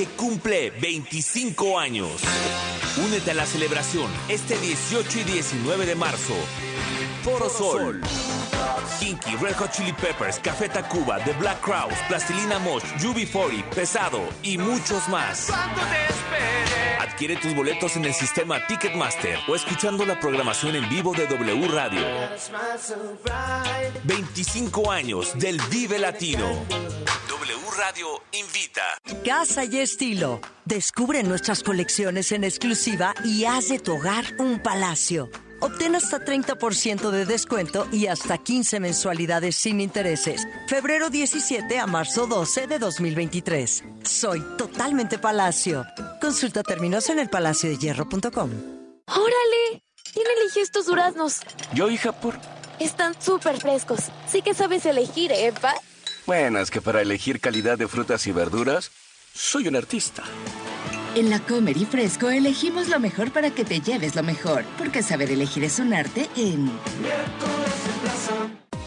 que cumple 25 años. Únete a la celebración este 18 y 19 de marzo. Foro Sol. Kinky, Red Hot Chili Peppers, Café Tacuba, The Black Crowes, Plastilina Mosh, UB40, Pesado y muchos más. Adquiere tus boletos en el sistema Ticketmaster o escuchando la programación en vivo de W Radio. 25 años del Vive Latino. Radio invita. Casa y estilo. Descubre nuestras colecciones en exclusiva y haz de tu hogar un palacio. Obtén hasta 30% de descuento y hasta 15 mensualidades sin intereses. Febrero 17 a marzo 12 de 2023. Soy totalmente Palacio. Consulta términos en elpalaciodehierro.com. ¡Órale! ¿Quién eligió estos duraznos? Yo, hija, por... Están súper frescos. Sí que sabes elegir, ¿eh, pa? Bueno, es que para elegir calidad de frutas y verduras, soy un artista. En la Comer y Fresco elegimos lo mejor para que te lleves lo mejor, porque saber elegir es un arte en...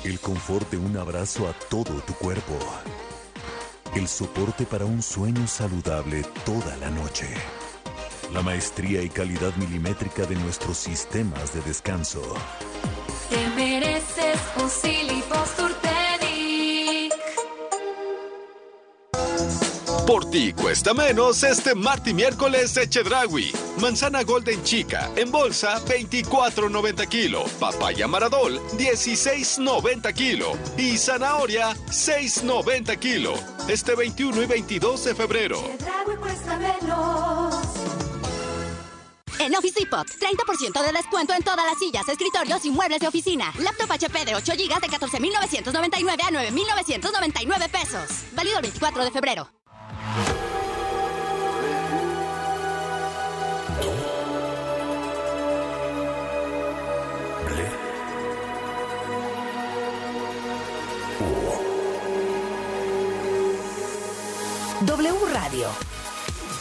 El confort de un abrazo a todo tu cuerpo. El soporte para un sueño saludable toda la noche. La maestría y calidad milimétrica de nuestros sistemas de descanso. Te mereces un Por ti cuesta menos este martes miércoles de Chedragui. Manzana Golden Chica en bolsa 24.90 kilo. Papaya Maradol 16.90 kilo. Y zanahoria 6.90 kilo. Este 21 y 22 de febrero. Chedragui cuesta menos. En Office Depot, 30% de descuento en todas las sillas, escritorios y muebles de oficina. Laptop HP de 8 GB de 14,999 a 9,999 pesos. Válido el 24 de febrero.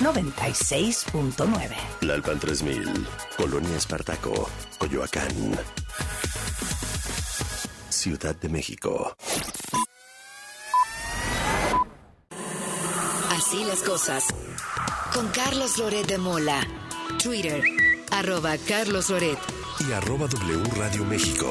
96.9. Lalpan 3000, Colonia Espartaco, Coyoacán. Ciudad de México. Así las cosas. Con Carlos Loret de Mola. Twitter, arroba Carlos Loret. Y arroba W Radio México.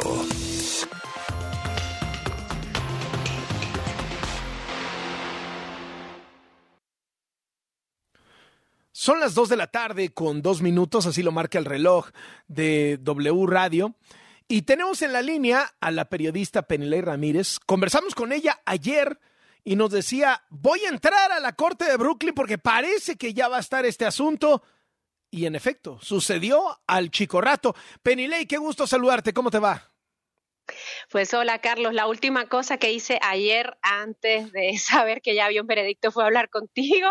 Son las 2 de la tarde con dos minutos, así lo marca el reloj de W Radio. Y tenemos en la línea a la periodista Penilei Ramírez. Conversamos con ella ayer y nos decía, voy a entrar a la corte de Brooklyn porque parece que ya va a estar este asunto. Y en efecto, sucedió al chico rato. Penilei, qué gusto saludarte, ¿cómo te va? Pues hola Carlos, la última cosa que hice ayer antes de saber que ya había un veredicto fue hablar contigo,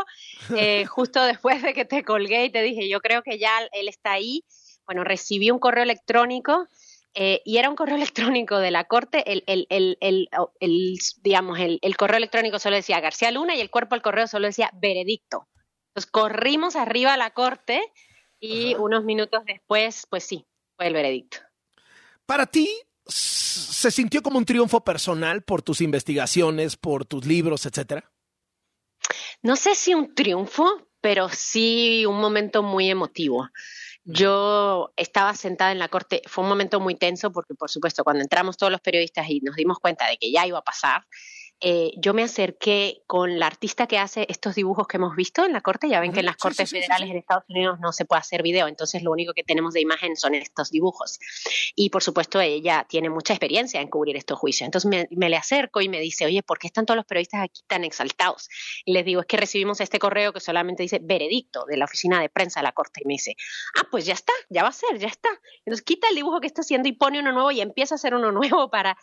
eh, justo después de que te colgué y te dije, yo creo que ya él está ahí. Bueno, recibí un correo electrónico eh, y era un correo electrónico de la corte, el, el, el, el digamos, el, correo electrónico solo decía García Luna y el cuerpo del correo solo decía veredicto. Entonces corrimos arriba a la corte y unos minutos después, pues sí, fue el veredicto. Para ti, ¿se sintió como un triunfo personal por tus investigaciones, por tus libros, etcétera? No sé si un triunfo, pero sí un momento muy emotivo. Yo estaba sentada en la corte, fue un momento muy tenso porque, por supuesto, cuando entramos todos los periodistas y nos dimos cuenta de que ya iba a pasar, eh, yo me acerqué con la artista que hace estos dibujos que hemos visto en la corte. Ya ven que en las cortes federales en Estados Unidos no se puede hacer video, entonces lo único que tenemos de imagen son estos dibujos. Y por supuesto, ella tiene mucha experiencia en cubrir estos juicios. Entonces me, me, le acerco y me dice, oye, ¿por qué están todos los periodistas aquí tan exaltados? Y les digo, es que recibimos este correo que solamente dice veredicto de la oficina de prensa de la corte. Y me dice, ah, pues ya está, ya va a ser, ya está. Entonces quita el dibujo que está haciendo y pone uno nuevo y empieza a hacer uno nuevo para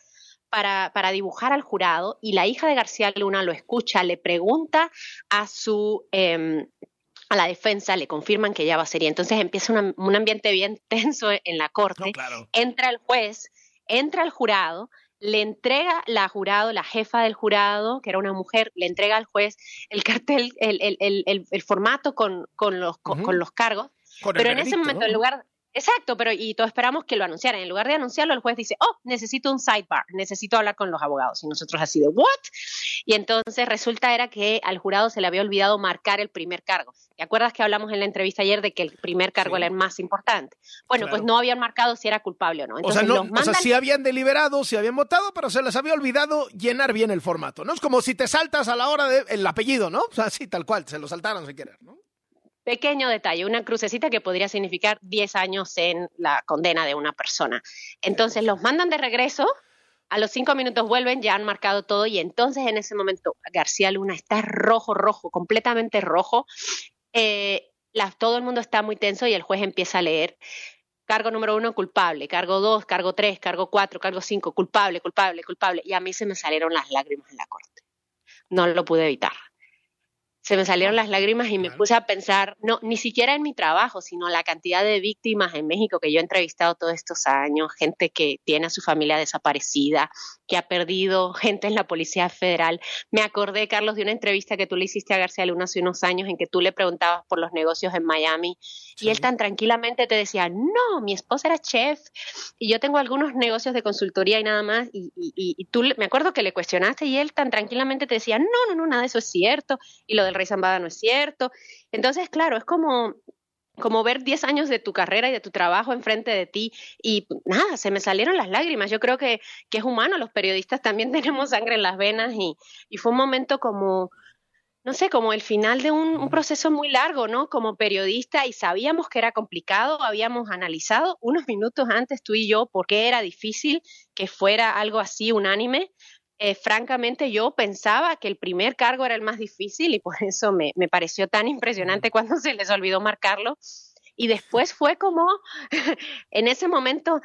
para, para, dibujar al jurado y la hija de García Luna lo escucha, le pregunta a su... Eh, a la defensa le confirman que ya va a ser y entonces empieza un ambiente bien tenso en la corte. Entra el juez, entra el jurado, le entrega la jurado, la jefa del jurado, que era una mujer, le entrega al juez el cartel, el, el, el, el formato con, con los, con, los cargos. pero en ese momento, en lugar Exacto, pero y todos esperamos que lo anunciaran. En lugar de anunciarlo, el juez dice, oh, necesito un sidebar, necesito hablar con los abogados. Y nosotros así de, ¿what? Y entonces resulta era que al jurado se le había olvidado marcar el primer cargo. ¿Te acuerdas que hablamos en la entrevista ayer de que el primer cargo era el más importante? Bueno, pues no habían marcado si era culpable o no. o sea, no, o sea, sí habían deliberado, sí habían votado, pero se les había olvidado llenar bien el formato, ¿no? Es como si te saltas a la hora del apellido, ¿no? O sea, sí, tal cual, se lo saltaron sin querer, ¿no? Pequeño detalle, una crucecita que podría significar 10 años en la condena de una persona. Entonces los mandan de regreso, a los cinco minutos vuelven, ya han marcado todo y entonces en ese momento García Luna está rojo, rojo, completamente rojo. Eh, todo el mundo está muy tenso y el juez empieza a leer. Cargo número uno, culpable. Cargo dos, cargo tres, cargo cuatro, cargo cinco, culpable, culpable, culpable. Y a mí se me salieron las lágrimas en la corte. No lo pude evitar se me salieron las lágrimas y me puse a pensar, no, ni siquiera en mi trabajo, sino la cantidad de víctimas en México que yo he entrevistado todos estos años, gente que tiene a su familia desaparecida, que ha perdido gente en la Policía Federal. Me acordé, Carlos, de una entrevista que tú le hiciste a García Luna hace unos años en que tú le preguntabas por los negocios en Miami y él tan tranquilamente te decía, no, mi esposa era chef y yo tengo algunos negocios de consultoría y nada más. Y, y tú, me acuerdo que le cuestionaste y él tan tranquilamente te decía, no, no, no, nada de eso es cierto. Y lo del Rey Zambada no es cierto. Entonces, claro, es como como ver 10 años de tu carrera y de tu trabajo enfrente de ti y nada, se me salieron las lágrimas. Yo creo que, que es humano, los periodistas también tenemos sangre en las venas y, fue un momento como, no sé, como el final de un, un, proceso muy largo, ¿no? Como periodista y sabíamos que era complicado, habíamos analizado unos minutos antes tú y yo por qué era difícil que fuera algo así unánime eh, francamente yo pensaba que el primer cargo era el más difícil y por eso me, me pareció tan impresionante cuando se les olvidó marcarlo. Y después fue como, en ese momento,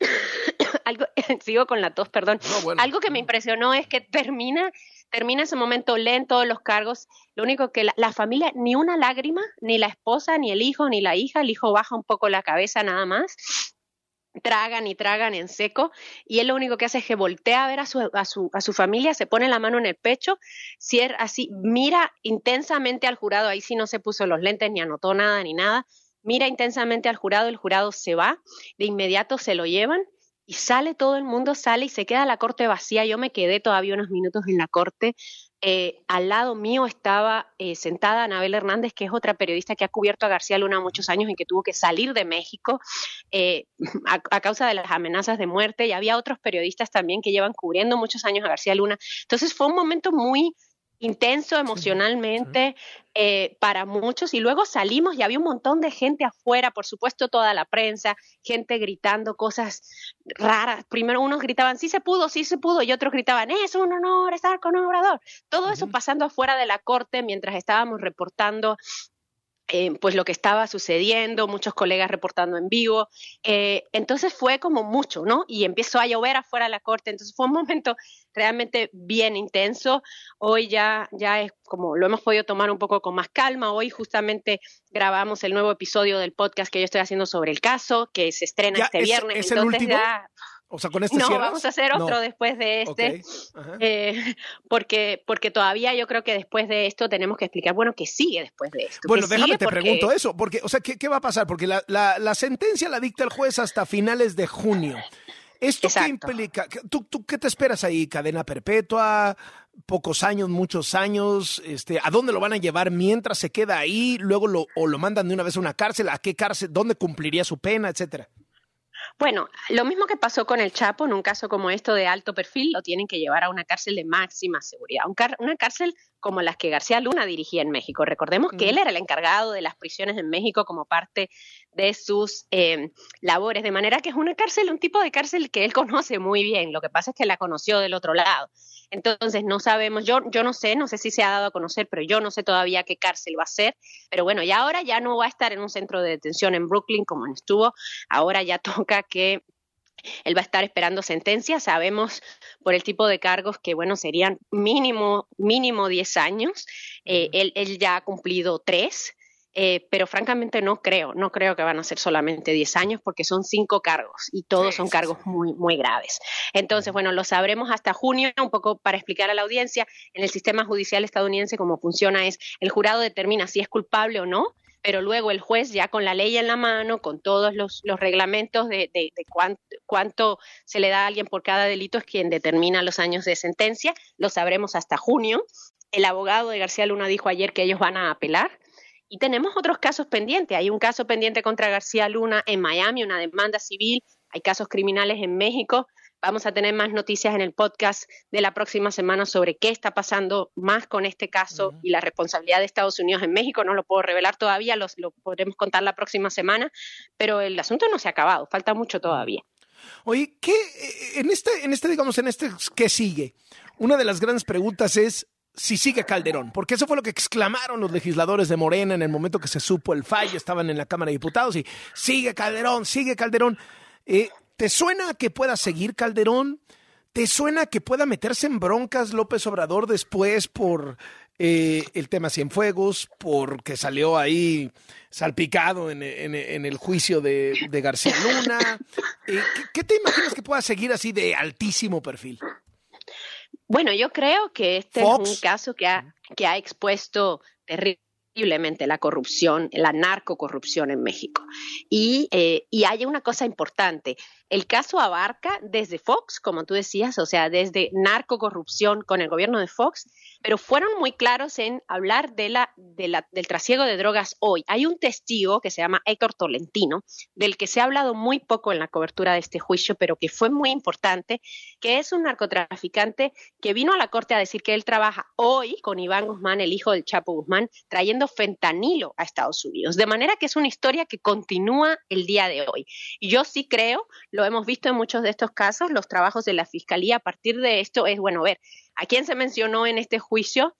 algo, sigo con la tos, perdón, algo que me impresionó es que termina, termina ese momento, leen todos los cargos, lo único que la, la, familia, ni una lágrima, ni la esposa, ni el hijo, ni la hija, el hijo baja un poco la cabeza nada más, tragan y tragan en seco y él lo único que hace es que voltea a ver a su, a su, a su familia, se pone la mano en el pecho, cierra así, mira intensamente al jurado, ahí sí no se puso los lentes ni anotó nada ni nada, mira intensamente al jurado, el jurado se va, de inmediato se lo llevan y sale todo el mundo, sale y se queda la corte vacía, yo me quedé todavía unos minutos en la corte eh, al lado mío estaba eh, sentada Anabel Hernández, que es otra periodista que ha cubierto a García Luna muchos años y que tuvo que salir de México eh, a, a, causa de las amenazas de muerte. Y había otros periodistas también que llevan cubriendo muchos años a García Luna. Entonces fue un momento muy intenso emocionalmente eh, para muchos y luego salimos y había un montón de gente afuera, por supuesto toda la prensa, gente gritando cosas raras. Primero unos gritaban, sí se pudo, sí se pudo, y otros gritaban, es un honor estar con un obrador. Todo eso pasando afuera de la corte mientras estábamos reportando eh, pues lo que estaba sucediendo, muchos colegas reportando en vivo. Eh, entonces fue como mucho, ¿no? Y empezó a llover afuera de la corte. Entonces fue un momento realmente bien intenso. Hoy ya, ya es como lo hemos podido tomar un poco con más calma. Hoy justamente grabamos el nuevo episodio del podcast que yo estoy haciendo sobre el caso, que se estrena este es, viernes. ¿es el Entonces último? ya O sea, con este no, cierras? vamos a hacer otro No. después de este, eh, porque, porque todavía yo creo que después de esto tenemos que explicar, bueno, que sigue después de esto. Bueno, ¿Qué déjame te Porque- pregunto eso, porque, o sea, ¿qué, qué va a pasar? Porque la, la, la sentencia la dicta el juez hasta finales de junio. ¿Esto qué implica? ¿Qué- ¿Tú, ¿Tú qué te esperas ahí? ¿Cadena perpetua? ¿Pocos años? ¿Muchos años? Este, ¿A dónde lo van a llevar mientras se queda ahí? ¿Luego lo, o lo mandan de una vez a una cárcel? ¿A qué cárcel? ¿Dónde cumpliría su pena? Etcétera. Bueno, lo mismo que pasó con el Chapo, en un caso como esto de alto perfil, lo tienen que llevar a una cárcel de máxima seguridad, una cárcel como las que García Luna dirigía en México. Recordemos que él era el encargado de las prisiones en México como parte de sus eh, labores, de manera que es una cárcel, un tipo de cárcel que él conoce muy bien. Lo que pasa es que la conoció del otro lado. Entonces no sabemos, yo, yo no sé, no sé si se ha dado a conocer, pero yo no sé todavía qué cárcel va a ser. Pero bueno, y ahora ya no va a estar en un centro de detención en Brooklyn como estuvo, ahora ya toca que él va a estar esperando sentencia. Sabemos por el tipo de cargos que, bueno, serían mínimo, mínimo 10 años. Eh, él, él ya ha cumplido tres. Eh, pero francamente no creo, no creo que van a ser solamente 10 años porque son cinco cargos y todos son cargos muy, muy graves. Entonces, bueno, lo sabremos hasta junio, un poco para explicar a la audiencia, en el sistema judicial estadounidense cómo funciona es, el jurado determina si es culpable o no, pero luego el juez ya con la ley en la mano, con todos los, los reglamentos de, de, de cuánto, cuánto se le da a alguien por cada delito, es quien determina los años de sentencia, lo sabremos hasta junio. El abogado de García Luna dijo ayer que ellos van a apelar. Y tenemos otros casos pendientes. Hay un caso pendiente contra García Luna en Miami, una demanda civil. Hay casos criminales en México. Vamos a tener más noticias en el podcast de la próxima semana sobre qué está pasando más con este caso y la responsabilidad de Estados Unidos en México. No lo puedo revelar todavía, lo, lo podremos contar la próxima semana, pero el asunto no se ha acabado, falta mucho todavía. Oye, ¿qué en este, en este, digamos, en este, ¿qué sigue? Una de las grandes preguntas es si sigue Calderón, porque eso fue lo que exclamaron los legisladores de Morena en el momento que se supo el fallo, estaban en la Cámara de Diputados y sigue Calderón, sigue Calderón. Eh, ¿Te suena que pueda seguir Calderón? ¿Te suena que pueda meterse en broncas López Obrador después por eh, el tema Cienfuegos, porque salió ahí salpicado en, en, en el juicio de, de García Luna? Eh, ¿qué, ¿Qué te imaginas que pueda seguir así de altísimo perfil? Bueno, yo creo que este Fox. es un caso que ha, que ha expuesto terriblemente la corrupción, la narcocorrupción en México. Y, eh, y hay una cosa importante, el caso abarca desde Fox, como tú decías, o sea, desde narcocorrupción con el gobierno de Fox, pero fueron muy claros en hablar de la, de la, del trasiego de drogas hoy. Hay un testigo que se llama Héctor Tolentino, del que se ha hablado muy poco en la cobertura de este juicio, pero que fue muy importante, que es un narcotraficante que vino a la corte a decir que él trabaja hoy con Iván Guzmán, el hijo del Chapo Guzmán, trayendo fentanilo a Estados Unidos. De manera que es una historia que continúa el día de hoy. Yo sí creo, lo hemos visto en muchos de estos casos, los trabajos de la Fiscalía a partir de esto es, bueno, ver, ¿a quién se mencionó en este juicio?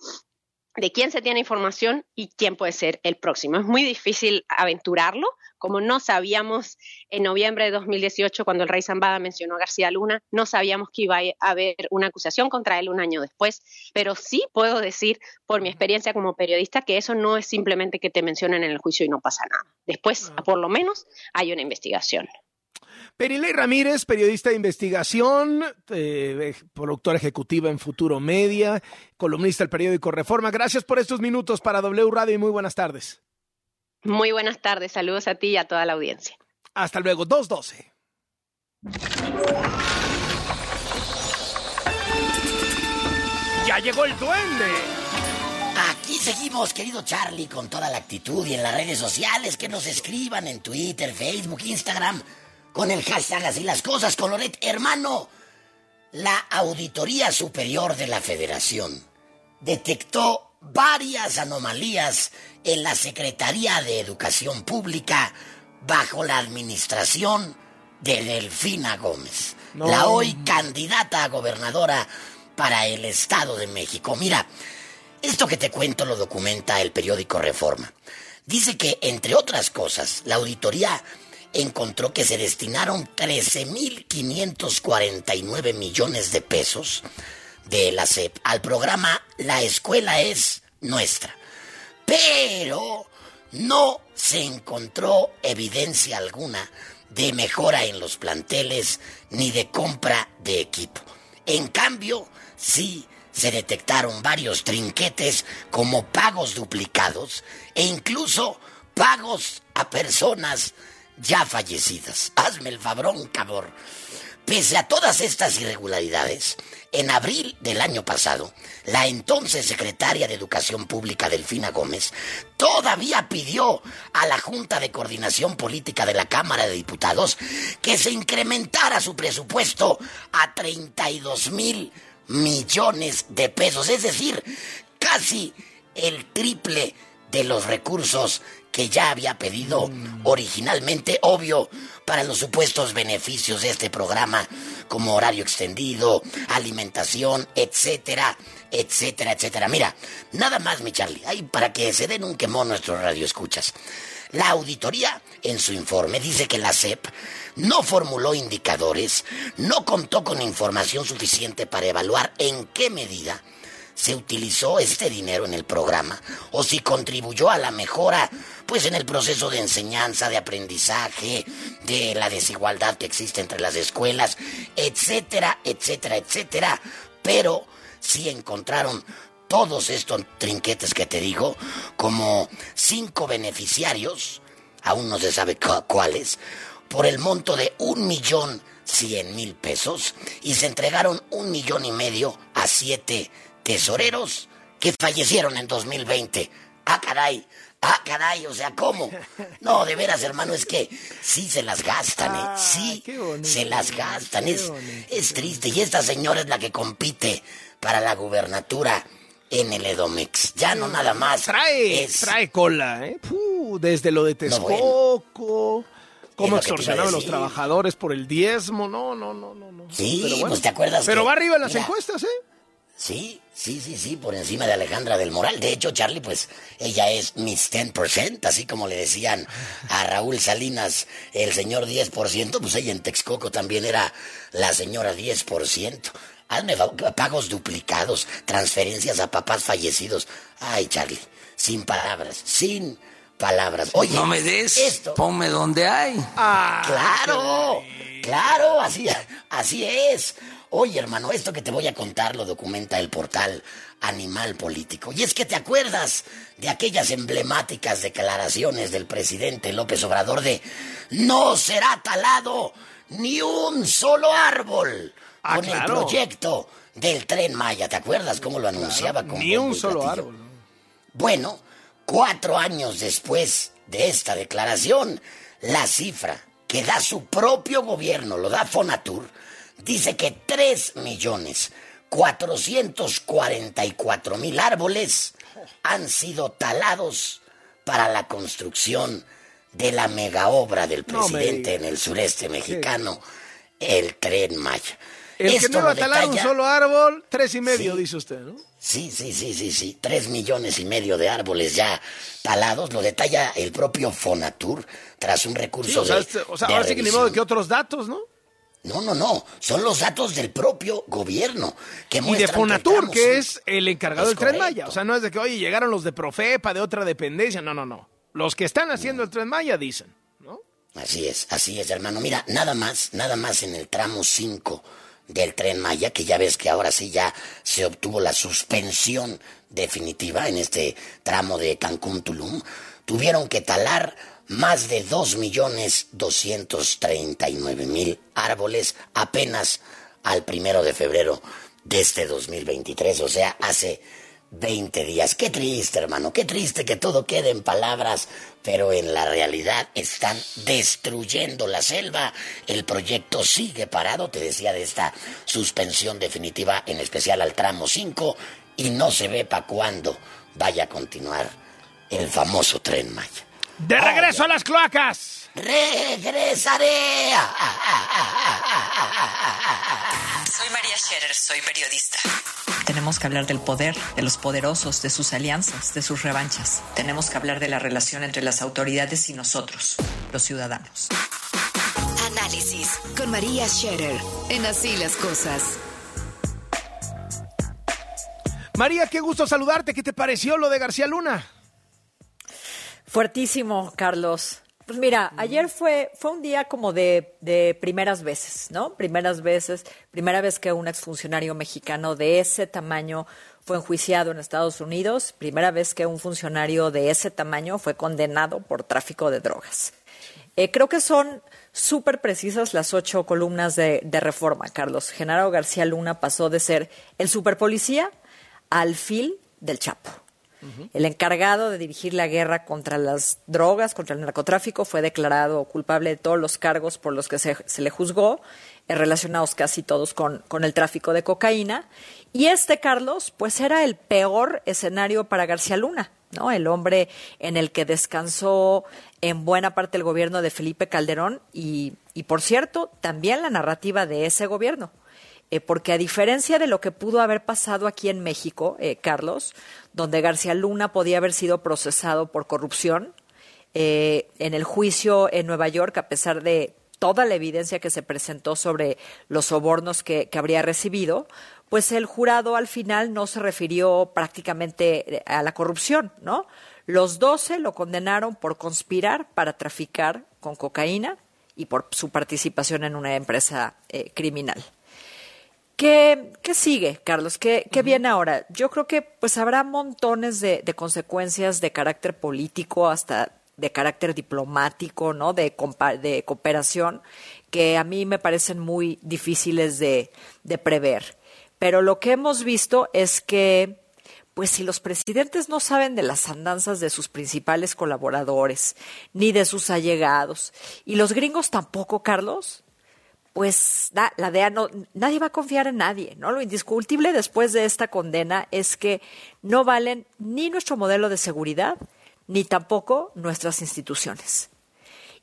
de quién se tiene información y quién puede ser el próximo. Es muy difícil aventurarlo, como no sabíamos en noviembre de 2018 cuando el rey Zambada mencionó a García Luna, no sabíamos que iba a haber una acusación contra él un año después, pero sí puedo decir por mi experiencia como periodista que eso no es simplemente que te mencionen en el juicio y no pasa nada. Después, por lo menos, hay una investigación. Perilei Ramírez, periodista de investigación, eh, productora ejecutiva en Futuro Media, columnista del periódico Reforma. Gracias por estos minutos para W Radio y muy buenas tardes. Muy buenas tardes, saludos a ti y a toda la audiencia. Hasta luego, 212. ¡Ya llegó el duende! Aquí seguimos, querido Charlie, con toda la actitud y en las redes sociales que nos escriban en Twitter, Facebook, Instagram con el hashtag así las cosas, Coloret. Hermano, la Auditoría Superior de la Federación detectó varias anomalías en la Secretaría de Educación Pública bajo la administración de Delfina Gómez, no. la hoy candidata a gobernadora para el Estado de México. Mira, esto que te cuento lo documenta el periódico Reforma. Dice que, entre otras cosas, la auditoría encontró que se destinaron 13.549 millones de pesos de la SEP al programa La Escuela es Nuestra. Pero no se encontró evidencia alguna de mejora en los planteles ni de compra de equipo. En cambio, sí se detectaron varios trinquetes como pagos duplicados e incluso pagos a personas ya fallecidas. Hazme el fabrón, cabrón. Pese a todas estas irregularidades, en abril del año pasado, la entonces secretaria de Educación Pública, Delfina Gómez, todavía pidió a la Junta de Coordinación Política de la Cámara de Diputados que se incrementara su presupuesto a 32 mil millones de pesos, es decir, casi el triple de los recursos que ya había pedido originalmente, obvio, para los supuestos beneficios de este programa, como horario extendido, alimentación, etcétera, etcétera, etcétera. Mira, nada más, mi Charlie, ahí para que se den un quemón nuestros radioescuchas. La auditoría, en su informe, dice que la CEP no formuló indicadores, no contó con información suficiente para evaluar en qué medida se utilizó este dinero en el programa o si contribuyó a la mejora pues en el proceso de enseñanza, de aprendizaje, de la desigualdad que existe entre las escuelas, etcétera, etcétera, etcétera, pero sí encontraron todos estos trinquetes que te digo, como cinco beneficiarios, aún no se sabe cuáles, por el monto de un millón cien mil pesos y se entregaron un millón y medio a siete tesoreros que fallecieron en 2020. Ah, caray. Ah, caray, o sea, ¿cómo? No, de veras, hermano, es que sí se las gastan, ¿eh? Ah, Sí, se las gastan. Es, es triste. Y esta señora es la que compite para la gubernatura en el Edomex. Ya no nada más. Trae, trae cola, ¿eh? Puh, desde lo de Texcoco. cómo extorsionaron a los trabajadores por el diezmo. No, no, no, no. no. Sí, pues te acuerdas. Pero que- va arriba en las mira, encuestas, ¿eh? Sí, sí, sí, sí, por encima de Alejandra del Moral. De hecho, Charlie, pues ella es Miss 10%, así como le decían a Raúl Salinas el señor 10%, pues ella en Texcoco también era la señora 10%. Hazme pagos duplicados, transferencias a papás fallecidos. Ay, Charlie, sin palabras, sin palabras. Oye, no me des, esto. ponme donde hay. Claro, claro, así, así es. Oye, hermano, esto que te voy a contar lo documenta el portal Animal Político. Y es que te acuerdas de aquellas emblemáticas declaraciones del presidente López Obrador de no será talado ni un solo árbol Ah, con el proyecto del tren Maya. ¿Te acuerdas cómo lo anunciaba? con Ni un solo platillo? árbol. Bueno, cuatro años después de esta declaración, la cifra que da su propio gobierno, lo da Fonatur, dice que 3 millones 444 mil árboles han sido talados para la construcción de la mega obra del No me presidente en el sureste mexicano, el Tren Maya. El que Esto no iba a talar un solo árbol, tres y medio, Sí. dice usted, ¿no? Sí, sí, sí, sí, sí. Tres millones y medio de árboles ya talados. Lo detalla el propio Fonatur tras un Sí, recurso o sea, de, este- o sea, de ahora sí que ni modo que otros datos, ¿no? No, no, no. Son los datos del propio gobierno que Y de que Fonatur, que es el encargado Es del Tren. Maya. O sea, no es de que, oye, llegaron los de Profepa, de otra dependencia. No, no, no. Los que están haciendo el Tren Maya dicen. Así es, así es, hermano. Mira, nada más, nada más en el tramo 5 del tren Maya, que ya ves que ahora sí ya se obtuvo la suspensión definitiva en este tramo de Cancún-Tulum, tuvieron que talar más de 2.239.000 árboles apenas al primero de febrero de este 2023, o sea, hace 20 días. Qué triste, hermano, qué triste que todo quede en palabras, pero en la realidad están destruyendo la selva. El proyecto sigue parado, te decía de esta suspensión definitiva, en especial al tramo 5, y no se ve para cuándo vaya a continuar el famoso tren Maya. ¡De regreso a las cloacas! ¡Regresaré! Soy María Scherer, soy periodista. Tenemos que hablar del poder, de los poderosos, de sus alianzas, de sus revanchas. Tenemos que hablar de la relación entre las autoridades y nosotros, los ciudadanos. Análisis con María Scherer en Así las Cosas. María, qué gusto saludarte. ¿Qué te pareció lo de García Luna? Fuertísimo, Carlos. Pues mira, ayer fue, fue un día como de, de primeras veces, ¿no? Primeras veces, primera vez que un exfuncionario mexicano de ese tamaño fue enjuiciado en Estados Unidos, primera vez que un funcionario de ese tamaño fue condenado por tráfico de drogas. Eh, creo que son súper precisas las ocho columnas de, de reforma, Carlos. Genaro García Luna pasó de ser el superpolicía al fil del Chapo. El encargado de dirigir la guerra contra las drogas, contra el narcotráfico, fue declarado culpable de todos los cargos por los que se, le juzgó, eh, relacionados casi todos con, con el tráfico de cocaína. Y este, Carlos, pues era el peor escenario para García Luna, ¿no? El hombre en el que descansó en buena parte el gobierno de Felipe Calderón y, y por cierto, también la narrativa de ese gobierno. Eh, porque a diferencia de lo que pudo haber pasado aquí en México, eh, Carlos, donde García Luna podía haber sido procesado por corrupción, eh, en el juicio en Nueva York, a pesar de toda la evidencia que se presentó sobre los sobornos que, habría recibido, pues el jurado al final no se refirió prácticamente eh, a la corrupción, ¿no? Los 12 lo condenaron por conspirar para traficar con cocaína y por su participación en una empresa eh, criminal. ¿Qué, qué sigue, Carlos? ¿Qué, qué viene ahora? Yo creo que pues habrá montones de, de consecuencias de carácter político hasta de carácter diplomático, ¿no? De, de cooperación, que a mí me parecen muy difíciles de, de prever. Pero lo que hemos visto es que, pues si los presidentes no saben de las andanzas de sus principales colaboradores, ni de sus allegados, y los gringos tampoco, Carlos, pues la DEA no, nadie va a confiar en nadie, ¿no? Lo indiscutible después de esta condena es que no valen ni nuestro modelo de seguridad, ni tampoco nuestras instituciones.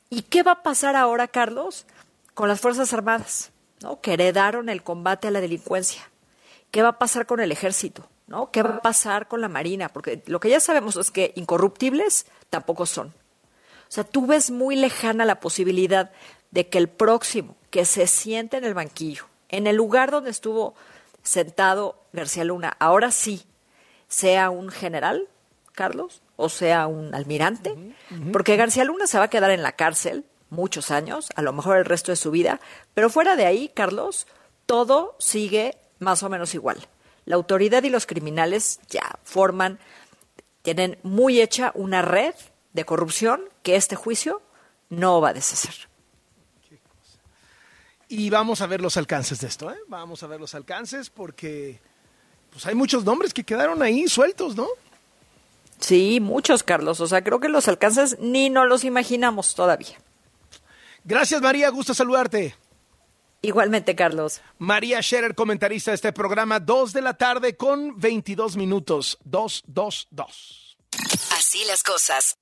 ¿Y qué va a pasar ahora, Carlos, con las Fuerzas Armadas, ¿no? que heredaron el combate a la delincuencia? ¿Qué va a pasar con el ejército? ¿no? ¿Qué va a pasar con la Marina? Porque lo que ya sabemos es que incorruptibles tampoco son. O sea, tú ves muy lejana la posibilidad de que el próximo que se siente en el banquillo, en el lugar donde estuvo sentado García Luna, ahora sí, sea un general, Carlos, o sea un almirante, porque García Luna se va a quedar en la cárcel muchos años, a lo mejor el resto de su vida, pero fuera de ahí, Carlos, todo sigue más o menos igual. La autoridad y los criminales ya forman, tienen muy hecha una red de corrupción que este juicio no va a deshacer. Y vamos a ver los alcances de esto, ¿eh? Vamos a ver los alcances porque pues hay muchos nombres que quedaron ahí sueltos, ¿no? Sí, muchos, Carlos. O sea, creo que los alcances ni nos los imaginamos todavía. Gracias, María. Gusto saludarte. Igualmente, Carlos. María Scherer, comentarista de este programa, 2 de la tarde con 22 minutos. 2, 2, 2. Así las cosas.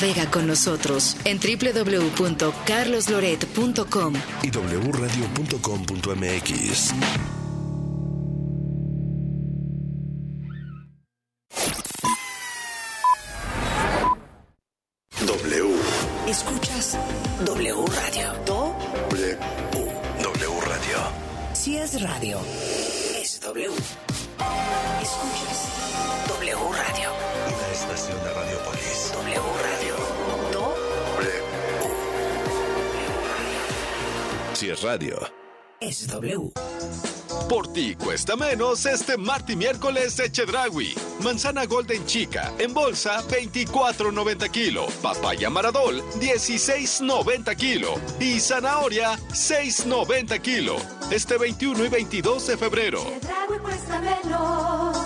Navega con nosotros en www.carlosloret.com. y wradio.com.mx. radio. es W. Por ti cuesta menos este martes y miércoles de Chedragui. Manzana Golden Chica en bolsa 24.90 kilo. Papaya Maradol 16.90 kilo. Y zanahoria 6.90 kilo. Este 21 y 22 de febrero. Chedraui cuesta menos.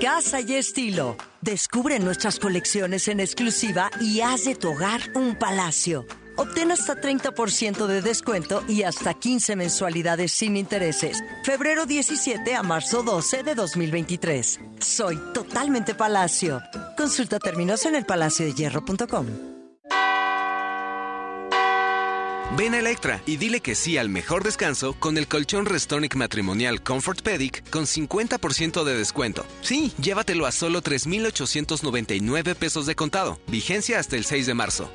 Casa y estilo. Descubre nuestras colecciones en exclusiva y haz de tu hogar un palacio. Obtén hasta 30% de descuento y hasta 15 mensualidades sin intereses. Febrero 17 a marzo 12 de 2023. Soy totalmente palacio. Consulta términos en elpalaciodehierro.com. Ven a Electra y dile que sí al mejor descanso con el colchón Restonic matrimonial Comfort Pedic con 50% de descuento. Sí, llévatelo a solo 3,899 pesos de contado. Vigencia hasta el 6 de marzo.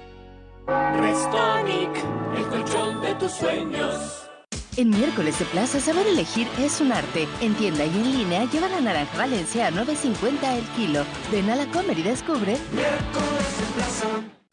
Restonic, el colchón de tus sueños. En miércoles de plaza, saber elegir es un arte. En tienda y en línea, lleva la naranja Valencia a 9.50 el kilo. Ven a la Comer y descubre.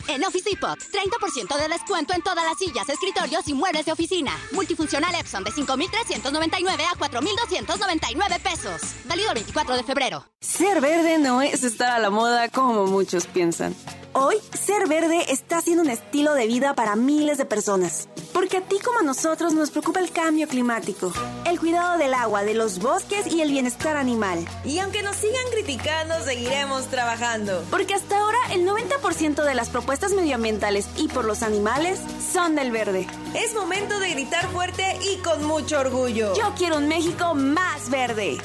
En Office Depot, 30% de descuento en todas las sillas, escritorios y muebles de oficina. Multifuncional Epson de 5,399 a 4,299 pesos. Válido el 24 de febrero. Ser verde no es estar a la moda como muchos piensan. Hoy, ser verde está siendo un estilo de vida para miles de personas. Porque a ti como a nosotros nos preocupa el cambio climático, el cuidado del agua, de los bosques y el bienestar animal. Y aunque nos sigan criticando, seguiremos trabajando. Porque hasta ahora el 90% de las propuestas medioambientales y por los animales son del verde. Es momento de gritar fuerte y con mucho orgullo. Yo quiero un México más verde.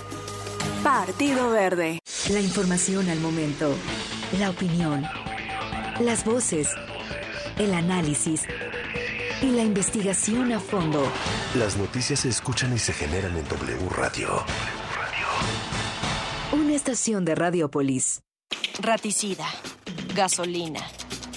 Partido Verde. La información al momento. La opinión. Las voces. El análisis. Y la investigación a fondo. Las noticias se escuchan y se generan en W Radio. Una estación de Radiopolis. Raticida, gasolina,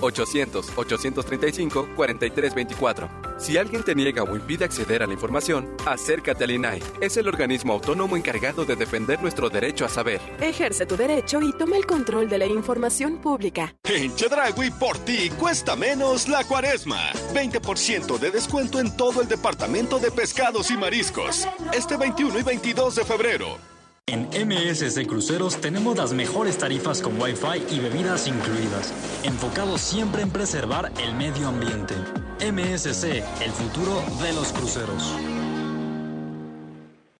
800-835-4324. Si alguien te niega o impide acceder a la información, acércate al INAI. Es el organismo autónomo encargado de defender nuestro derecho a saber. Ejerce tu derecho y toma el control de la información pública. En Chedragui, por ti cuesta menos la cuaresma. 20% de descuento en todo el departamento de pescados y mariscos. Este 21 y 22 de febrero. En MSC Cruceros tenemos las mejores tarifas con Wi-Fi y bebidas incluidas, enfocados siempre en preservar el medio ambiente. MSC, el futuro de los cruceros.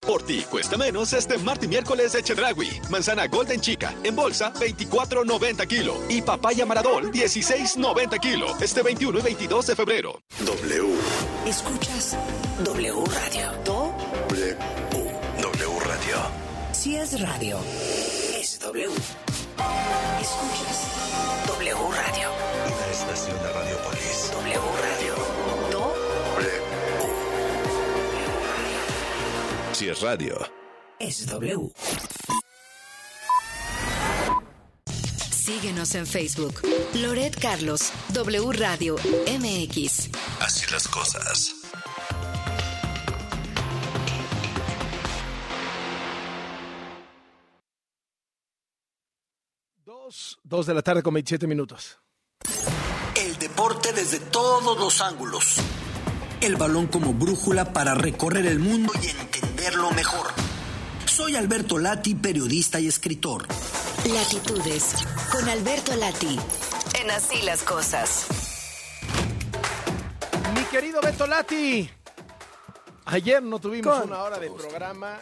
Por ti cuesta menos este martes y miércoles de Chedragui. Manzana Golden Chica en bolsa 24.90 kilo y papaya Maradol 16.90 kilo este 21 y 22 de febrero. W. Escuchas W Radio. Si es radio, es W. Escuchas W Radio. Una estación de Radiopolis. W Radio. Do. Si es radio. Es W. Síguenos en Facebook. Loret Carlos, W Radio MX. Así las cosas. Dos, dos de la tarde con 27 minutos. El deporte desde todos los ángulos. El balón como brújula para recorrer el mundo y entenderlo mejor. Soy Alberto Lati, periodista y escritor. Latitudes, con Alberto Lati. En Así las cosas. Mi querido Beto Lati, ayer no tuvimos una hora de programa.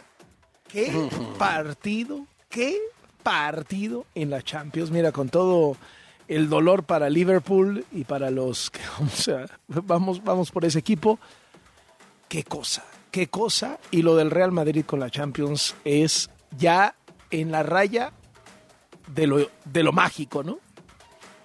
¿Qué partido? ¿Qué partido en la Champions? Mira, con todo el dolor para Liverpool y para los que vamos, a- vamos, vamos por ese equipo. Qué cosa, qué cosa. Y lo del Real Madrid con la Champions es ya en la raya de lo, de lo mágico, ¿no?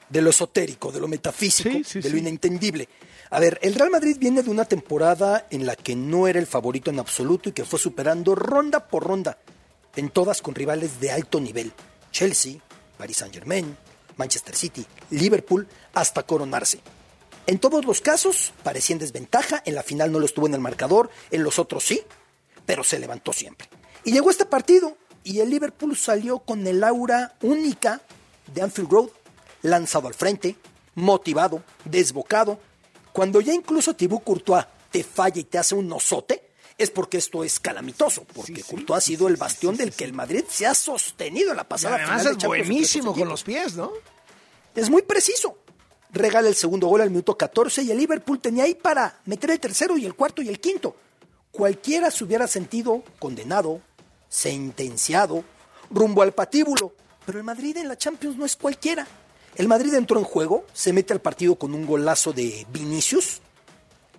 de lo esotérico, de lo metafísico, sí, de lo inentendible. A ver, el Real Madrid viene de una temporada en la que no era el favorito en absoluto y que fue superando ronda por ronda, en todas con rivales de alto nivel. Chelsea, Paris Saint-Germain, Manchester City, Liverpool, hasta coronarse. En todos los casos parecía en desventaja, en la final no lo estuvo en el marcador, en los otros sí, pero se levantó siempre. Y llegó este partido y el Liverpool salió con el aura única de Anfield Road, lanzado al frente, motivado, desbocado. Cuando ya incluso Thibaut Courtois te falla y te hace un nosote, es porque esto es calamitoso, porque Courtois ha sido el bastión del que el Madrid se ha sostenido en la Y pasada además final es buenísimo con los pies, ¿no? Es muy preciso. Regala el segundo gol al minuto 14 y el Liverpool tenía ahí para meter el tercero y el cuarto y el quinto. Cualquiera se hubiera sentido condenado, sentenciado, rumbo al patíbulo. Pero el Madrid en la Champions no es cualquiera. El Madrid entró en juego, se mete al partido con un golazo de Vinicius.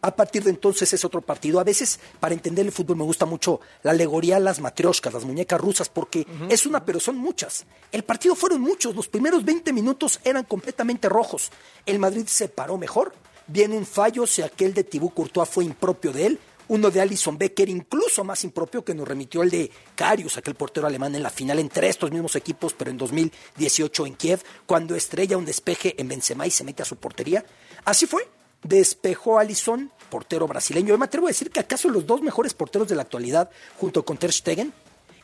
A partir de entonces es otro partido. A veces, para entender el fútbol, me gusta mucho la alegoría a las matrioscas, las muñecas rusas, porque es una, pero son muchas. El partido fueron muchos. Los primeros 20 minutos eran completamente rojos. El Madrid se paró mejor. Viene un fallo, si aquel de Thibaut Courtois fue impropio de él. Uno de Alison Becker, incluso más impropio, que nos remitió el de Karius, aquel portero alemán en la final entre estos mismos equipos, pero en 2018 en Kiev, cuando estrella un despeje en Benzema y se mete a su portería. Así fue. Despejó a Alisson, portero brasileño. Yo me atrevo a decir que acaso los dos mejores porteros de la actualidad, junto con Ter Stegen,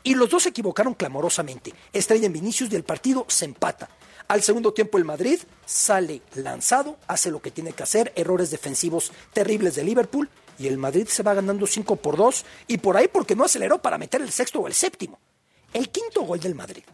y los dos se equivocaron clamorosamente. Estrella en Vinicius y el partido se empata. Al segundo tiempo el Madrid sale lanzado, hace lo que tiene que hacer, errores defensivos terribles de Liverpool y el Madrid se va ganando 5 por 2 y por ahí porque no aceleró para meter el sexto o el séptimo. El quinto gol del Madrid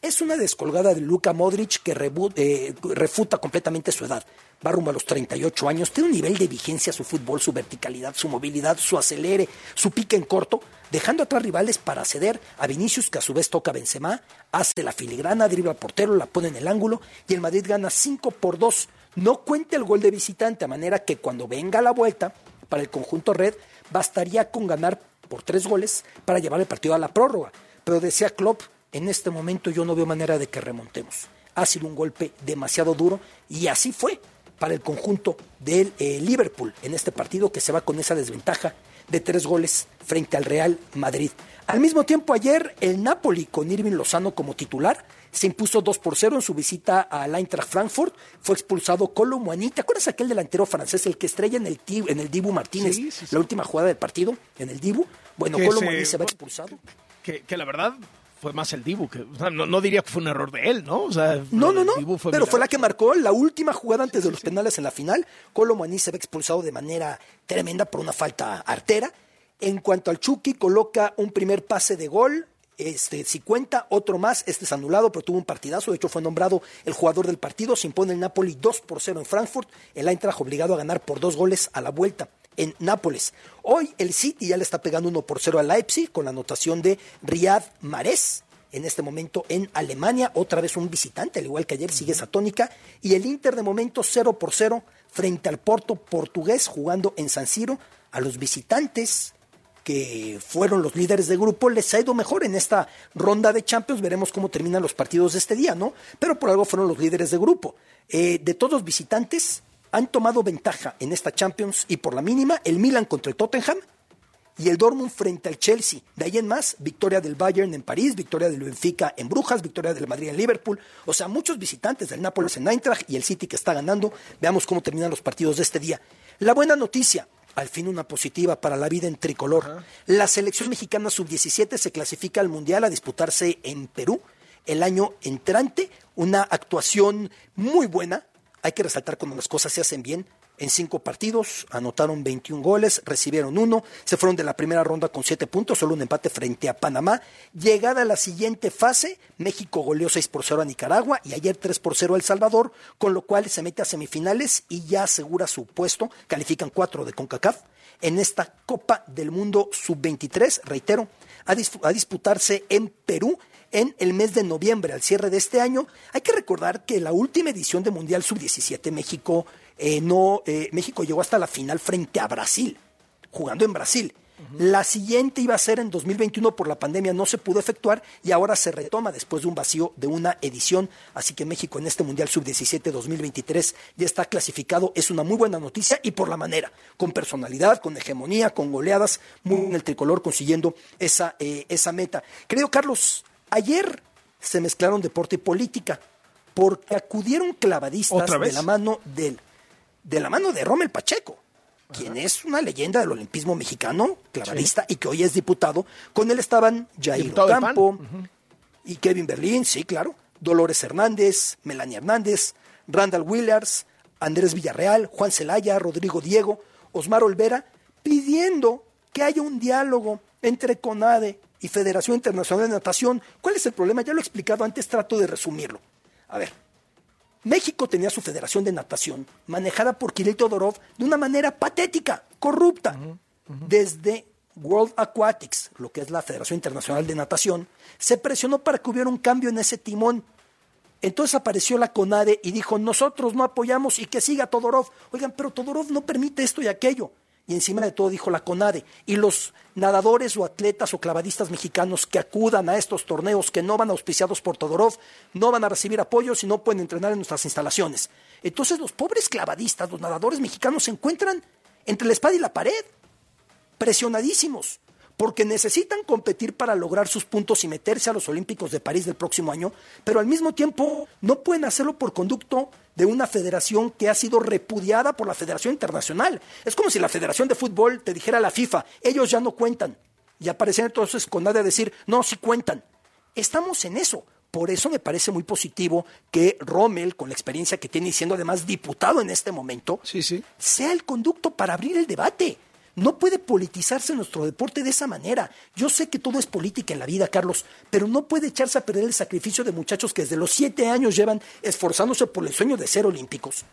es una descolgada de Luka Modric que eh, refuta completamente su edad. Va rumbo a los 38 años, tiene un nivel de vigencia su fútbol, su verticalidad, su movilidad, su acelere, su pique en corto, dejando atrás rivales para ceder a Vinicius, que a su vez toca a Benzema, hace la filigrana, dribla al portero, la pone en el ángulo y el Madrid gana 5 por 2. No cuenta el gol de visitante, a manera que cuando venga la vuelta para el conjunto red, bastaría con ganar por tres goles para llevar el partido a la prórroga. Pero decía Klopp, en este momento yo no veo manera de que remontemos. Ha sido un golpe demasiado duro y así fue para el conjunto del eh, Liverpool en este partido que se va con esa desventaja de tres goles frente al Real Madrid. Al mismo tiempo ayer el Napoli con Irving Lozano como titular se impuso 2 por 0 en su visita al Eintracht Frankfurt. Fue expulsado Colo Muani. ¿Te acuerdas aquel delantero francés, el que estrella en el, en el Dibu Martínez, la última jugada del partido, en el Dibu? Bueno, Colo Muani se va expulsado. Que, que la verdad fue más el Dibu, que no, diría que fue un error de él, ¿no? O sea, no, no, no, pero fue la que marcó la última jugada antes de los penales en la final. Colo Muani se ve expulsado de manera tremenda por una falta artera. En cuanto al Chucky, coloca un primer pase de gol, este, si cuenta otro más, este es anulado, pero tuvo un partidazo. De hecho, fue nombrado el jugador del partido. Se impone el Napoli 2 por 0 en Frankfurt. El Eintracht obligado a ganar por dos goles a la vuelta en Nápoles. Hoy el City ya le está pegando 1 por 0 a Leipzig con la anotación de Riyad Mahrez. En este momento en Alemania, otra vez un visitante, al igual que ayer, sigue esa tónica. Y el Inter de momento 0 por 0 frente al Porto portugués jugando en San Siro. A los visitantes que fueron los líderes de grupo, les ha ido mejor en esta ronda de Champions. Veremos cómo terminan los partidos de este día, ¿no? Pero por algo fueron los líderes de grupo. Eh, de todos los visitantes, han tomado ventaja en esta Champions y por la mínima, el Milan contra el Tottenham y el Dortmund frente al Chelsea. De ahí en más, victoria del Bayern en París, victoria del Benfica en Brujas, victoria del Madrid en Liverpool. O sea, muchos visitantes del Nápoles en Eintracht y el City que está ganando. Veamos cómo terminan los partidos de este día. La buena noticia, al fin una positiva para la vida en tricolor. La selección mexicana sub-17 se clasifica al Mundial a disputarse en Perú el año entrante. Una actuación muy buena. Hay que resaltar cuando las cosas se hacen bien. En cinco partidos, anotaron 21 goles, recibieron uno, se fueron de la primera ronda con siete puntos, solo un empate frente a Panamá. Llegada a la siguiente fase, México goleó 6 por 0 a Nicaragua y ayer 3 por 0 a El Salvador, con lo cual se mete a semifinales y ya asegura su puesto, califican cuatro de CONCACAF en esta Copa del Mundo Sub-23, reitero, a, disputarse en Perú en el mes de noviembre, al cierre de este año. Hay que recordar que la última edición de Mundial Sub-17 México eh, no, eh, México llegó hasta la final frente a Brasil, jugando en Brasil. La siguiente iba a ser en 2021 por la pandemia, no se pudo efectuar y ahora se retoma después de un vacío de una edición. Así que México en este Mundial Sub-17 2023 ya está clasificado. Es una muy buena noticia y por la manera, con personalidad, con hegemonía, con goleadas, muy en el tricolor consiguiendo esa, eh, esa meta. Creo, Carlos, ayer se mezclaron deporte y política porque acudieron clavadistas de la mano del de la mano de Rommel Pacheco, quien es una leyenda del olimpismo mexicano, clavadista, y que hoy es diputado. Con él estaban Jair Campo y Kevin Berlín, sí, claro, Dolores Hernández, Melania Hernández, Randall Willers, Andrés Villarreal, Juan Celaya, Rodrigo Diego, Osmar Olvera, pidiendo que haya un diálogo entre CONADE y Federación Internacional de Natación. ¿Cuál es el problema? Ya lo he explicado antes, trato de resumirlo. A ver, México tenía su federación de natación manejada por Kirill Todorov de una manera patética, corrupta. Desde World Aquatics, lo que es la Federación Internacional de Natación, se presionó para que hubiera un cambio en ese timón. Entonces apareció la CONADE y dijo, nosotros no apoyamos y que siga Todorov. Oigan, pero Todorov no permite esto y aquello y encima de todo dijo la CONADE, y los nadadores o atletas o clavadistas mexicanos que acudan a estos torneos que no van auspiciados por Todorov, no van a recibir apoyo si no pueden entrenar en nuestras instalaciones. Entonces los pobres clavadistas, los nadadores mexicanos se encuentran entre la espada y la pared, presionadísimos porque necesitan competir para lograr sus puntos y meterse a los Olímpicos de París del próximo año, pero al mismo tiempo no pueden hacerlo por conducto de una federación que ha sido repudiada por la Federación Internacional. Es como si la Federación de Fútbol te dijera a la FIFA, ellos ya no cuentan. Y aparecen entonces con nadie a decir, no, sí cuentan. Estamos en eso. Por eso me parece muy positivo que Rommel, con la experiencia que tiene y siendo además diputado en este momento, sea el conducto para abrir el debate. No puede politizarse nuestro deporte de esa manera. Yo sé que todo es política en la vida, Carlos, pero no puede echarse a perder el sacrificio de muchachos que desde los siete años llevan esforzándose por el sueño de ser olímpicos.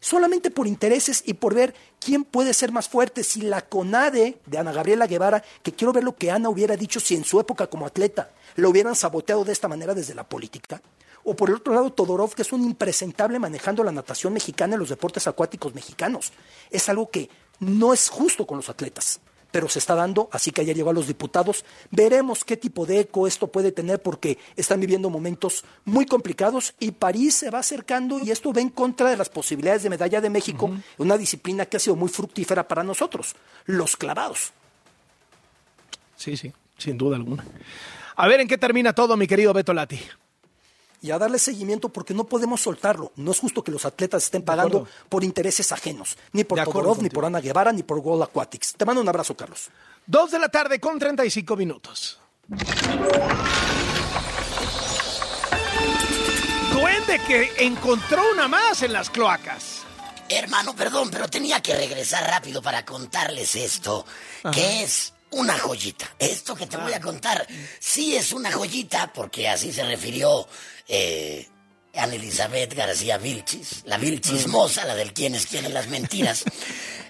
Solamente por intereses y por ver quién puede ser más fuerte. Si la CONADE de Ana Gabriela Guevara, que quiero ver lo que Ana hubiera dicho si en su época como atleta lo hubieran saboteado de esta manera desde la política. O por el otro lado, Todorov, que es un impresentable manejando la natación mexicana y los deportes acuáticos mexicanos. Es algo que no es justo con los atletas, pero se está dando, así que ayer llegó a los diputados. Veremos qué tipo de eco esto puede tener porque están viviendo momentos muy complicados y París se va acercando y esto va en contra de las posibilidades de medalla de México, una disciplina que ha sido muy fructífera para nosotros, los clavados. Sí, sí, sin duda alguna. A ver en qué termina todo, mi querido Beto Lati y a darle seguimiento porque no podemos soltarlo. No es justo que los atletas estén pagando por intereses ajenos, ni por Todorov, ni por Ana Guevara, ni por World Aquatics. Te mando un abrazo, Carlos. Dos de la tarde con 35 minutos. Duende que encontró una más en las cloacas. Hermano, perdón, pero tenía que regresar rápido para contarles esto, que es una joyita. Esto que te voy a contar sí es una joyita, porque así se refirió eh, Ana Elizabeth García Vilchis, la Vilchismosa, la del quién es quién en las mentiras.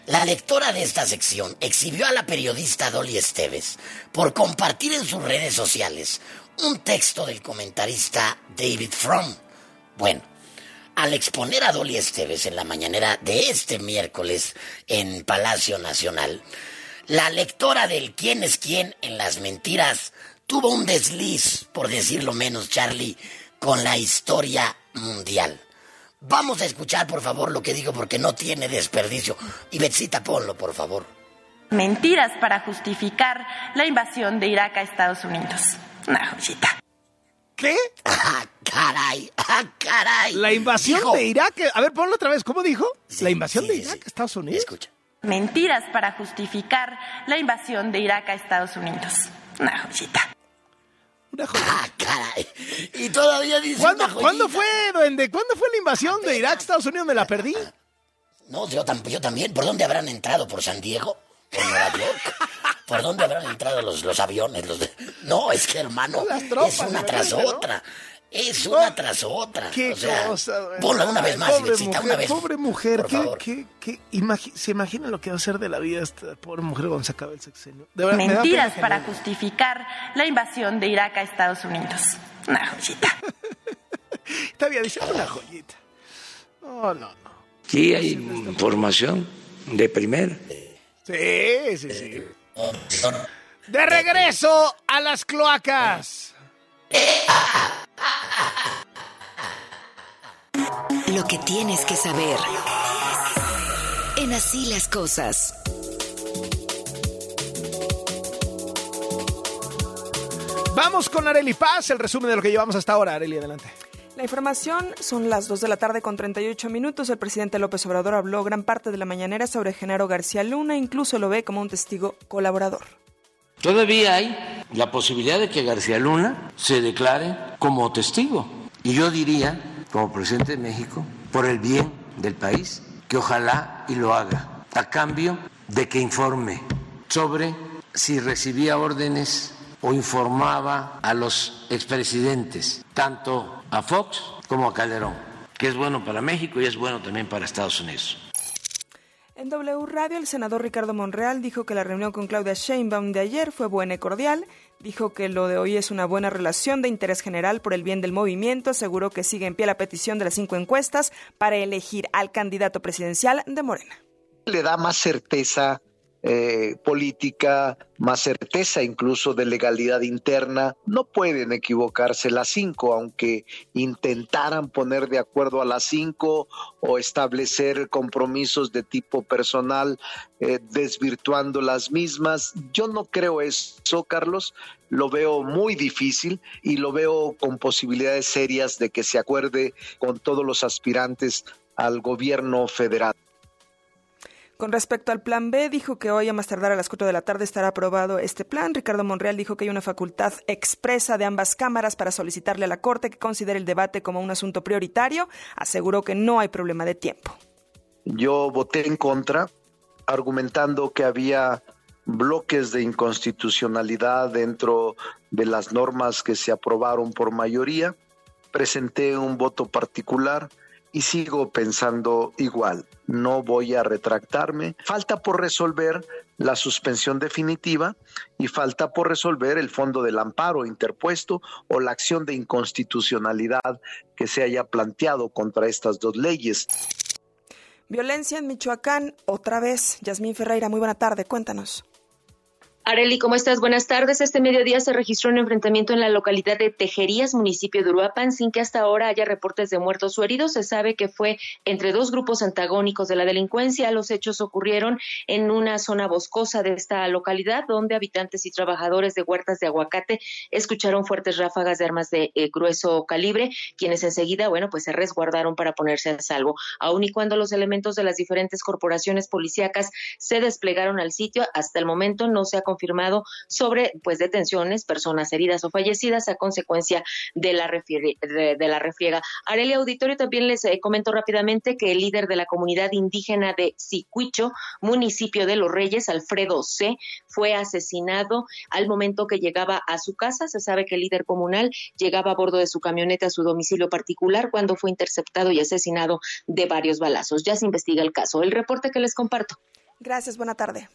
La lectora de esta sección exhibió a la periodista Dolly Esteves por compartir en sus redes sociales un texto del comentarista David Fromm. Bueno, al exponer a Dolly Esteves en la mañanera de este miércoles en Palacio Nacional, la lectora del quién es quién en las mentiras tuvo un desliz, por decirlo menos, Charlie, con la historia mundial. Vamos a escuchar, por favor, lo que digo porque no tiene desperdicio. Y Betsita, ponlo, por favor. Mentiras para justificar la invasión de Irak a Estados Unidos. Una joyita. ¿Qué? ¡Ah, caray! ¡Ah, caray! La invasión de Irak. A ver, ponlo otra vez. ¿Cómo dijo? la invasión de Irak a Estados Unidos. Escucha. Mentiras para justificar la invasión de Irak a Estados Unidos. Una joyita. Una joyita. ¡Ah, caray! Y todavía dice ¿Cuándo, una joyita. ¿Cuándo fue, duende? ¿Cuándo fue la invasión de Irak a Estados Unidos? Me la perdí. No, yo, tam- yo también. ¿Por dónde habrán entrado? ¿Por San Diego? ¿Por Nueva York? ¿Por dónde habrán entrado los, los aviones? Los de- No, es que, hermano, tropas, es una tras otra. Es una tras otra. Qué o sea, cosa. Ponla una vez más, Pobre mujer, una vez. Pobre mujer. Por ¿qué, favor. qué, qué imagi- ¿Se imagina lo que va a hacer de la vida esta pobre mujer cuando se acabe el sexenio? De verdad, Mentiras para justificar la invasión de Irak a Estados Unidos. Una joyita. Todavía dice una joyita. No, no, no. Sí, hay información de primera. Sí, sí, sí. De regreso a las cloacas. Lo que tienes que saber. En así las cosas. Vamos con Areli Paz, el resumen de lo que llevamos hasta ahora. Areli, adelante. La información son las 2 de la tarde con 38 minutos. El presidente López Obrador habló gran parte de la mañanera sobre Genaro García Luna, incluso lo ve como un testigo colaborador. Todavía hay la posibilidad de que García Luna se declare como testigo. Y yo diría, como presidente de México, por el bien del país, que ojalá y lo haga, a cambio de que informe sobre si recibía órdenes o informaba a los expresidentes, tanto a Fox como a Calderón, que es bueno para México y es bueno también para Estados Unidos. En W Radio, el senador Ricardo Monreal dijo que la reunión con Claudia Sheinbaum de ayer fue buena y cordial. Dijo que lo de hoy es una buena relación de interés general por el bien del movimiento. Aseguró que sigue en pie la petición de las cinco encuestas para elegir al candidato presidencial de Morena. le da más certeza eh, política, más certeza incluso de legalidad interna. No pueden equivocarse las cinco, aunque intentaran poner de acuerdo a las cinco o establecer compromisos de tipo personal, eh, desvirtuando las mismas. Yo no creo eso, Carlos. Lo veo muy difícil y lo veo con posibilidades serias de que se acuerde con todos los aspirantes al gobierno federal. Con respecto al plan B, dijo que hoy a más tardar a las 4 de la tarde estará aprobado este plan. Ricardo Monreal dijo que hay una facultad expresa de ambas cámaras para solicitarle a la Corte que considere el debate como un asunto prioritario. Aseguró que no hay problema de tiempo. Yo voté en contra argumentando que había bloques de inconstitucionalidad dentro de las normas que se aprobaron por mayoría. Presenté un voto particular y sigo pensando igual. No voy a retractarme. Falta por resolver la suspensión definitiva y falta por resolver el fondo del amparo interpuesto o la acción de inconstitucionalidad que se haya planteado contra estas dos leyes. Violencia en Michoacán, otra vez. Yasmín Ferreira, muy buena tarde, cuéntanos. Areli, ¿cómo estás? Buenas tardes. Este mediodía se registró un enfrentamiento en la localidad de Tejerías, municipio de Uruapan, sin que hasta ahora haya reportes de muertos o heridos. Se sabe que fue entre dos grupos antagónicos de la delincuencia. Los hechos ocurrieron en una zona boscosa de esta localidad, donde habitantes y trabajadores de huertas de aguacate escucharon fuertes ráfagas de armas de eh, grueso calibre, quienes enseguida, bueno, pues se resguardaron para ponerse a salvo. Aun y cuando los elementos de las diferentes corporaciones policíacas se desplegaron al sitio, hasta el momento no se ha confirmado sobre pues detenciones, personas heridas o fallecidas a consecuencia de la, de, la refriega. Arelia Auditorio también les eh, comento rápidamente que el líder de la comunidad indígena de Sicuicho, municipio de Los Reyes, Alfredo C., fue asesinado al momento que llegaba a su casa. Se sabe que el líder comunal llegaba a bordo de su camioneta a su domicilio particular cuando fue interceptado y asesinado de varios balazos. Ya se investiga el caso. El reporte que les comparto. Gracias, buena tarde.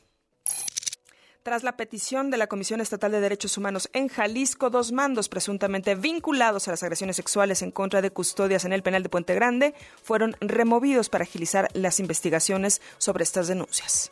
Tras la petición de la Comisión Estatal de Derechos Humanos en Jalisco, dos mandos presuntamente vinculados a las agresiones sexuales en contra de custodias en el penal de Puente Grande fueron removidos para agilizar las investigaciones sobre estas denuncias.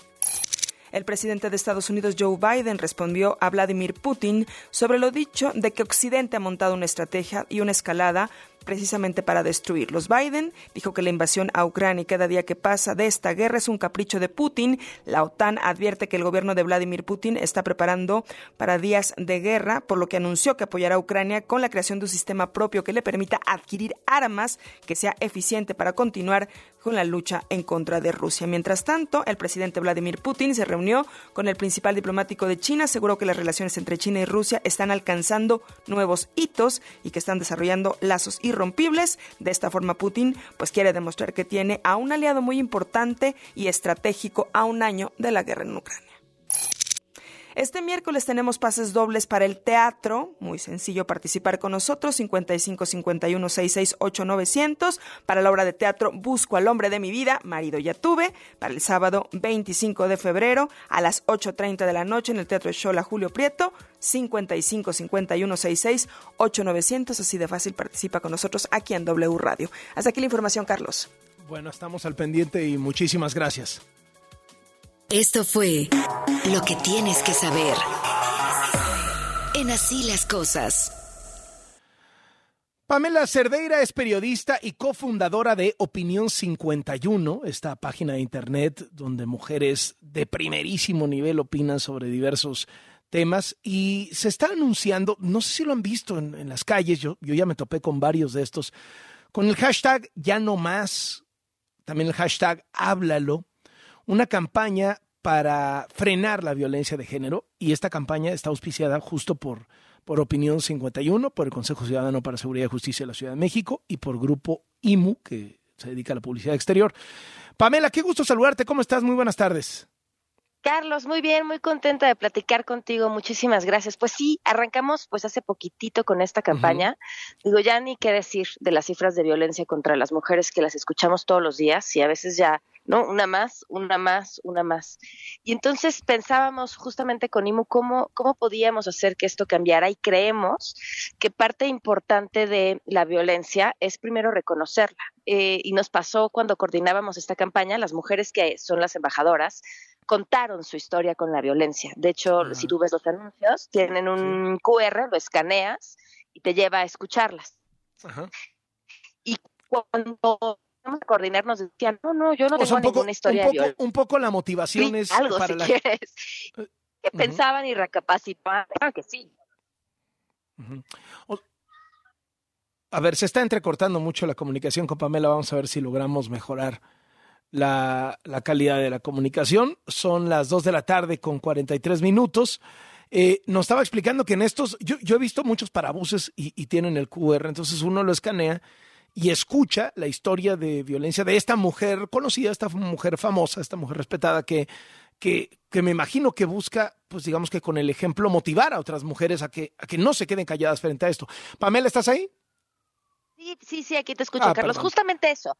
El presidente de Estados Unidos, Joe Biden, respondió a Vladimir Putin sobre lo dicho de que Occidente ha montado una estrategia y una escalada precisamente para destruirlos. Biden dijo que la invasión a Ucrania y cada día que pasa de esta guerra es un capricho de Putin. La OTAN advierte que el gobierno de Vladimir Putin está preparando para días de guerra, por lo que anunció que apoyará a Ucrania con la creación de un sistema propio que le permita adquirir armas que sea eficiente para continuar con la lucha en contra de Rusia. Mientras tanto, el presidente Vladimir Putin se reunió con el principal diplomático de China, aseguró que las relaciones entre China y Rusia están alcanzando nuevos hitos y que están desarrollando lazos irrompibles. De esta forma, Putin pues quiere demostrar que tiene a un aliado muy importante y estratégico a un año de la guerra en Ucrania. Este miércoles tenemos pases dobles para el teatro. Muy sencillo participar con nosotros. 55 51 66 900. Para la obra de teatro Busco al hombre de mi vida, marido ya tuve. Para el sábado 25 de febrero a las 8.30 de la noche en el Teatro Shola Julio Prieto. 55 51 66 900. Así de fácil participa con nosotros aquí en W Radio. Hasta aquí la información, Carlos. Bueno, estamos al pendiente y muchísimas gracias. Esto fue lo que tienes que saber. En así las cosas. Pamela Cerdeira es periodista y cofundadora de Opinión 51, esta página de internet donde mujeres de primerísimo nivel opinan sobre diversos temas y se está anunciando, no sé si lo han visto en, las calles, yo, yo ya me topé con varios de estos, con el hashtag ya no más, también el hashtag háblalo, una campaña para frenar la violencia de género y esta campaña está auspiciada justo por, por Opinión 51, por el Consejo Ciudadano para Seguridad y Justicia de la Ciudad de México y por Grupo IMU, que se dedica a la publicidad exterior. Pamela, qué gusto saludarte. ¿Cómo estás? Muy buenas tardes. Carlos, muy bien, muy contenta de platicar contigo. Muchísimas gracias. Pues sí, arrancamos pues hace poquitito con esta campaña. Digo, ya ni qué decir de las cifras de violencia contra las mujeres que las escuchamos todos los días y a veces ya, ¿no? Una más, una más, una más. Y entonces pensábamos justamente con IMU cómo, cómo podíamos hacer que esto cambiara y creemos que parte importante de la violencia es primero reconocerla. Eh, y nos pasó cuando coordinábamos esta campaña, las mujeres que son las embajadoras, contaron su historia con la violencia. De hecho, si tú ves los anuncios, tienen un QR, lo escaneas y te lleva a escucharlas. Y cuando a coordinar nos decían, no, no, yo no tengo ninguna historia un poco, de Un poco la motivación es algo, para si quieres. Que pensaban y recapacitaban, que sí. A ver, se está entrecortando mucho la comunicación con Pamela, vamos a ver si logramos mejorar la, la calidad de la comunicación. Son las 2 de la tarde con 43 minutos. Eh, nos estaba explicando que en estos, yo, yo he visto muchos parabuses y, y, tienen el QR, entonces uno lo escanea y escucha la historia de violencia de esta mujer conocida, esta mujer famosa, esta mujer respetada que, que, que me imagino que busca, pues digamos que con el ejemplo motivar a otras mujeres a que, a que no se queden calladas frente a esto. Pamela, ¿estás ahí? Sí, sí, sí, aquí te escucho, Ah, Carlos. perdón. Justamente eso.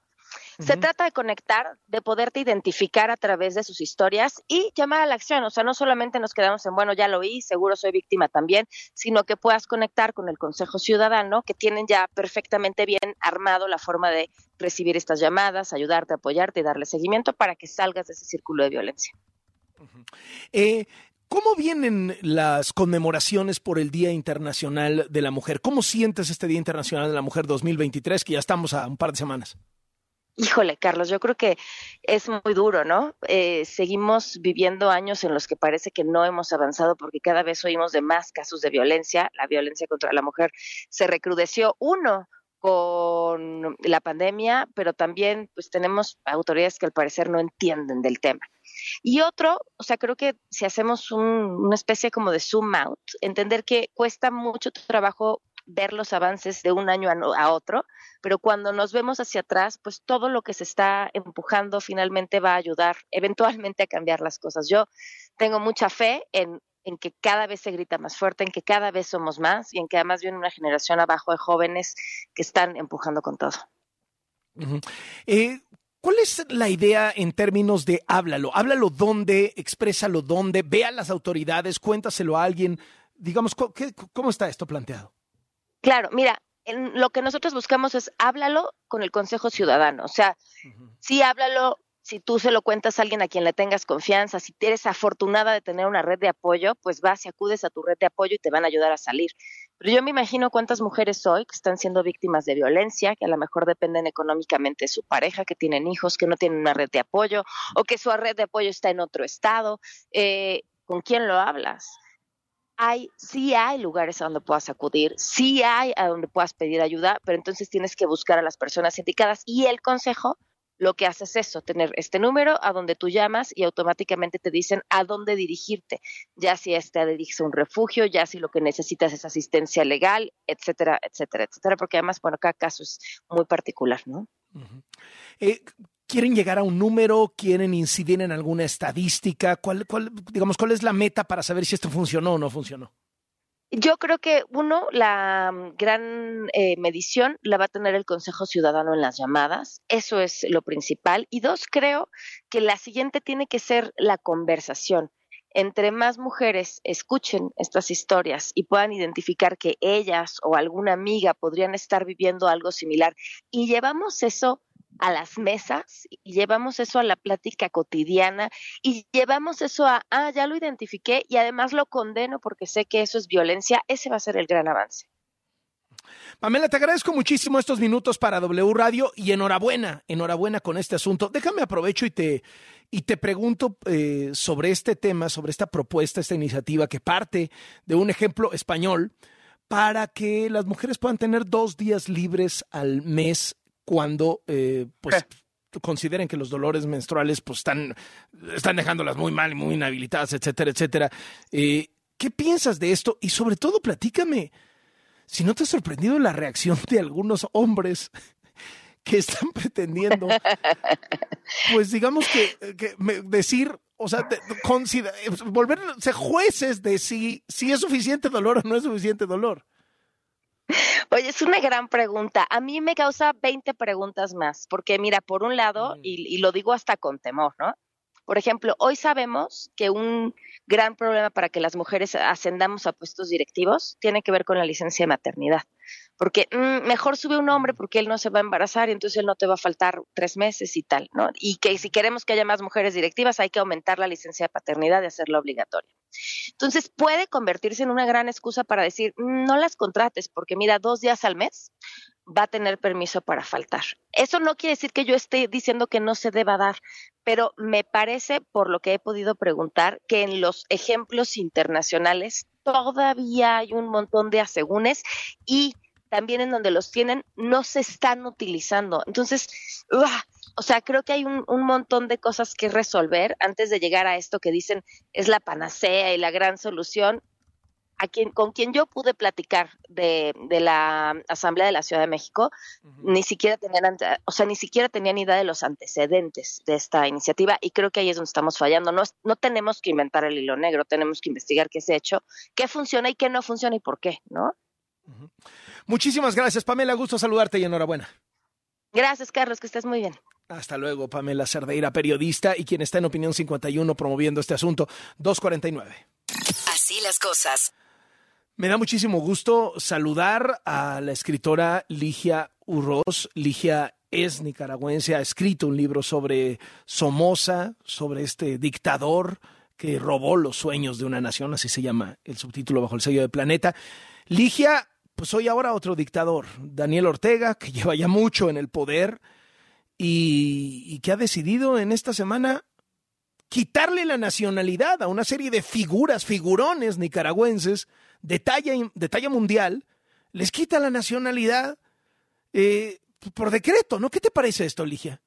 Se trata de conectar, de poderte identificar a través de sus historias y llamar a la acción. O sea, no solamente nos quedamos en, bueno, ya lo oí, seguro soy víctima también, sino que puedas conectar con el Consejo Ciudadano, que tienen ya perfectamente bien armado la forma de recibir estas llamadas, ayudarte, apoyarte y darle seguimiento para que salgas de ese círculo de violencia. Eh, ¿Cómo vienen las conmemoraciones por el Día Internacional de la Mujer? ¿Cómo sientes este Día Internacional de la Mujer 2023, que ya estamos a un par de semanas? Híjole, Carlos, yo creo que es muy duro, ¿no? Eh, seguimos viviendo años en los que parece que no hemos avanzado porque cada vez oímos de más casos de violencia. La violencia contra la mujer se recrudeció, uno, con la pandemia, pero también pues tenemos autoridades que al parecer no entienden del tema. Y otro, o sea, creo que si hacemos un- una especie como de zoom out, entender que cuesta mucho trabajo ver los avances de un año a, a otro, pero cuando nos vemos hacia atrás, pues todo lo que se está empujando finalmente va a ayudar eventualmente a cambiar las cosas. Yo tengo mucha fe en, en que cada vez se grita más fuerte, en que cada vez somos más y en que además viene una generación abajo de jóvenes que están empujando con todo. Eh, ¿Cuál es la idea en términos de háblalo? Háblalo dónde, exprésalo dónde, ve a las autoridades, cuéntaselo a alguien. Digamos, ¿co- qué- ¿cómo está esto planteado? Claro, mira, en lo que nosotros buscamos es háblalo con el Consejo Ciudadano. O sea, sí háblalo si tú se lo cuentas a alguien a quien le tengas confianza, si eres afortunada de tener una red de apoyo, pues vas y acudes a tu red de apoyo y te van a ayudar a salir. Pero yo me imagino cuántas mujeres hoy que están siendo víctimas de violencia, que a lo mejor dependen económicamente de su pareja, que tienen hijos, que no tienen una red de apoyo o que su red de apoyo está en otro estado. Eh, ¿Con quién lo hablas? Hay, sí hay lugares a donde puedas acudir, sí hay a donde puedas pedir ayuda, pero entonces tienes que buscar a las personas indicadas y el consejo lo que hace es eso, tener este número a donde tú llamas y automáticamente te dicen a dónde dirigirte, ya si este dirige a un refugio, ya si lo que necesitas es asistencia legal, etcétera, etcétera, etcétera, porque además, bueno, cada caso es muy particular, ¿no? ¿Quieren llegar a un número? ¿Quieren incidir en alguna estadística? ¿Cuál, digamos, ¿Cuál es la meta para saber si esto funcionó o no funcionó? Yo creo que uno, la mm, gran eh, medición la va a tener el Consejo Ciudadano en las llamadas, eso es lo principal. Y dos, creo que la siguiente tiene que ser la conversación. Entre más mujeres escuchen estas historias y puedan identificar que ellas o alguna amiga podrían estar viviendo algo similar y llevamos eso a las mesas y llevamos eso a la plática cotidiana y llevamos eso a, ah, ya lo identifiqué y además lo condeno porque sé que eso es violencia, ese va a ser el gran avance. Pamela, te agradezco muchísimo estos minutos para W Radio y enhorabuena, enhorabuena con este asunto. Déjame aprovecho y te, y te pregunto eh, sobre este tema, sobre esta propuesta, esta iniciativa que parte de un ejemplo español para que las mujeres puedan tener dos días libres al mes cuando eh, pues consideren que los dolores menstruales pues están, están dejándolas muy mal y muy inhabilitadas, etcétera, etcétera. Eh, ¿Qué piensas de esto? Y sobre todo, platícame si no te ha sorprendido la reacción de algunos hombres que están pretendiendo, pues digamos que, decir, o sea, de- consider- volverse jueces de si, si es suficiente dolor o no es suficiente dolor. Oye, es una gran pregunta. A mí me causa 20 preguntas más, porque mira, por un lado, y, y lo digo hasta con temor, ¿no? Por ejemplo, hoy sabemos que un gran problema para que las mujeres ascendamos a puestos directivos tiene que ver con la licencia de maternidad. Porque mm, mejor sube un hombre porque él no se va a embarazar y entonces él no te va a faltar tres meses y tal, ¿no? Y que si queremos que haya más mujeres directivas hay que aumentar la licencia de paternidad y hacerla obligatoria. Entonces puede convertirse en una gran excusa para decir, "Mm, no las contrates porque mira, dos días al mes va a tener permiso para faltar. Eso no quiere decir que yo esté diciendo que no se deba dar, pero me parece, por lo que he podido preguntar, que en los ejemplos internacionales todavía hay un montón de asegúnes y también en donde los tienen no se están utilizando. Entonces, ¡uah! o sea, creo que hay un, un montón de cosas que resolver antes de llegar a esto que dicen es la panacea y la gran solución. a quien, con quien yo pude platicar de, de la Asamblea de la Ciudad de México, ni siquiera tenían, o sea, ni siquiera tenían idea de los antecedentes de esta iniciativa y creo que ahí es donde estamos fallando. No, no tenemos que inventar el hilo negro, tenemos que investigar qué se ha hecho, qué funciona y qué no funciona y por qué, ¿no? Muchísimas gracias, Pamela. Gusto saludarte y enhorabuena. Gracias, Carlos, que estés muy bien. Hasta luego, Pamela Cerdeira, periodista y quien está en Opinión 51 promoviendo este asunto. 249. Así las cosas. Me da muchísimo gusto saludar a la escritora Ligia Urroz. Ligia es nicaragüense, ha escrito un libro sobre Somoza, sobre este dictador que robó los sueños de una nación, así se llama el subtítulo bajo el sello de Planeta. Ligia, pues hoy ahora otro dictador, Daniel Ortega, que lleva ya mucho en el poder y, que ha decidido en esta semana quitarle la nacionalidad a una serie de figuras, figurones nicaragüenses de talla, de talla mundial, les quita la nacionalidad eh, por decreto, ¿no? ¿Qué te parece esto, Ligia?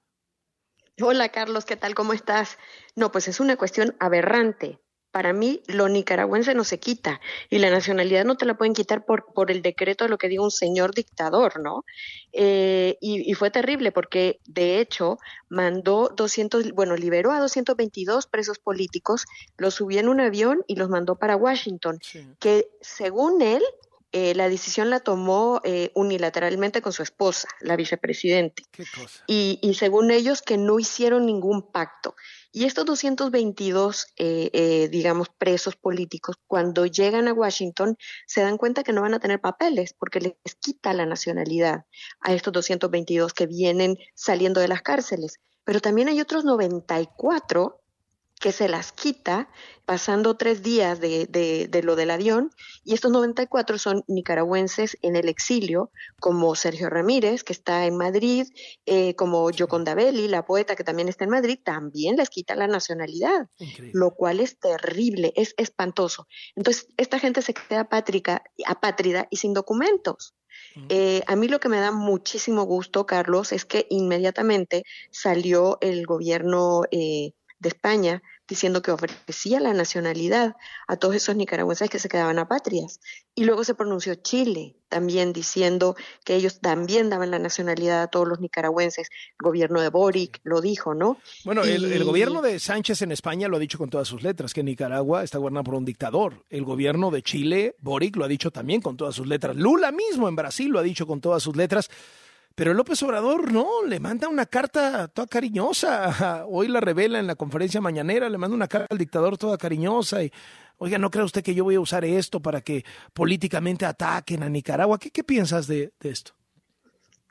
Hola, Carlos, ¿qué tal? ¿Cómo estás? No, pues es una cuestión aberrante. Para mí, lo nicaragüense no se quita y la nacionalidad no te la pueden quitar por, por el decreto de lo que diga un señor dictador, ¿no? Eh, y, y, fue terrible porque, de hecho, mandó 200, bueno, liberó a 222 presos políticos, los subió en un avión y los mandó para Washington, sí. que según él, eh, la decisión la tomó eh, unilateralmente con su esposa, la vicepresidente. Y, y, según ellos, que no hicieron ningún pacto. Y estos 222, eh, eh, digamos, presos políticos, cuando llegan a Washington, se dan cuenta que no van a tener papeles porque les quita la nacionalidad a estos 222 que vienen saliendo de las cárceles. Pero también hay otros 94 que se las quita pasando tres días de, de, de, lo del avión y estos 94 son nicaragüenses en el exilio como Sergio Ramírez que está en Madrid eh, como Yoconda Belli la poeta que también está en Madrid también les quita la nacionalidad Increíble. lo cual es terrible es espantoso. Entonces esta gente se queda apátrica, apátrida y sin documentos. Eh, a mí lo que me da muchísimo gusto, Carlos, es que inmediatamente salió el gobierno eh, de España diciendo que ofrecía la nacionalidad a todos esos nicaragüenses que se quedaban apátridas. Y luego se pronunció Chile también diciendo que ellos también daban la nacionalidad a todos los nicaragüenses. El gobierno de Boric lo dijo, ¿no? Bueno, y... el, el, gobierno de Sánchez en España lo ha dicho con todas sus letras, que Nicaragua está gobernada por un dictador. El gobierno de Chile, Boric, lo ha dicho también con todas sus letras. Lula mismo en Brasil lo ha dicho con todas sus letras. Pero López Obrador no, le manda una carta toda cariñosa. Hoy la revela en la conferencia mañanera, le manda una carta al dictador toda cariñosa y, oiga, ¿no cree usted que yo voy a usar esto para que políticamente ataquen a Nicaragua? ¿Qué, qué piensas de, de, esto?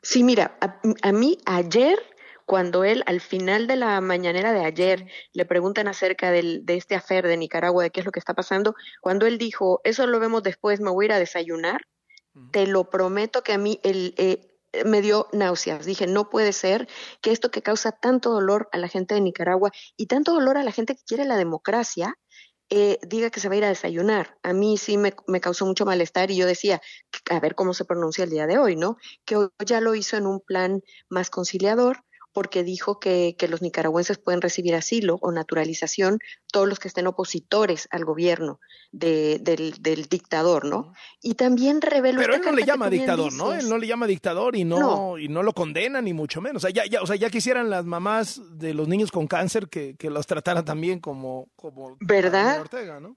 Sí, mira, a, a, mí ayer, cuando él al final de la mañanera de ayer le preguntan acerca del, de este afer de Nicaragua, de qué es lo que está pasando, cuando él dijo, eso lo vemos después, me voy a ir a desayunar, te lo prometo que a mí el, eh, me dio náuseas. Dije, no puede ser que esto que causa tanto dolor a la gente de Nicaragua y tanto dolor a la gente que quiere la democracia, eh, diga que se va a ir a desayunar. A mí sí me, me, causó mucho malestar y yo decía, a ver cómo se pronuncia el día de hoy, ¿no? Que hoy ya lo hizo en un plan más conciliador porque dijo que, que, los nicaragüenses pueden recibir asilo o naturalización todos los que estén opositores al gobierno de, del, del, dictador, ¿no? Y también reveló... Pero él no le llama dictador, ¿no? Él no le llama dictador y no, no, y no lo condena ni mucho menos. O sea, ya, ya, o sea, ya quisieran las mamás de los niños con cáncer que, que los trataran también como... como ¿Verdad? Ortega, ¿no?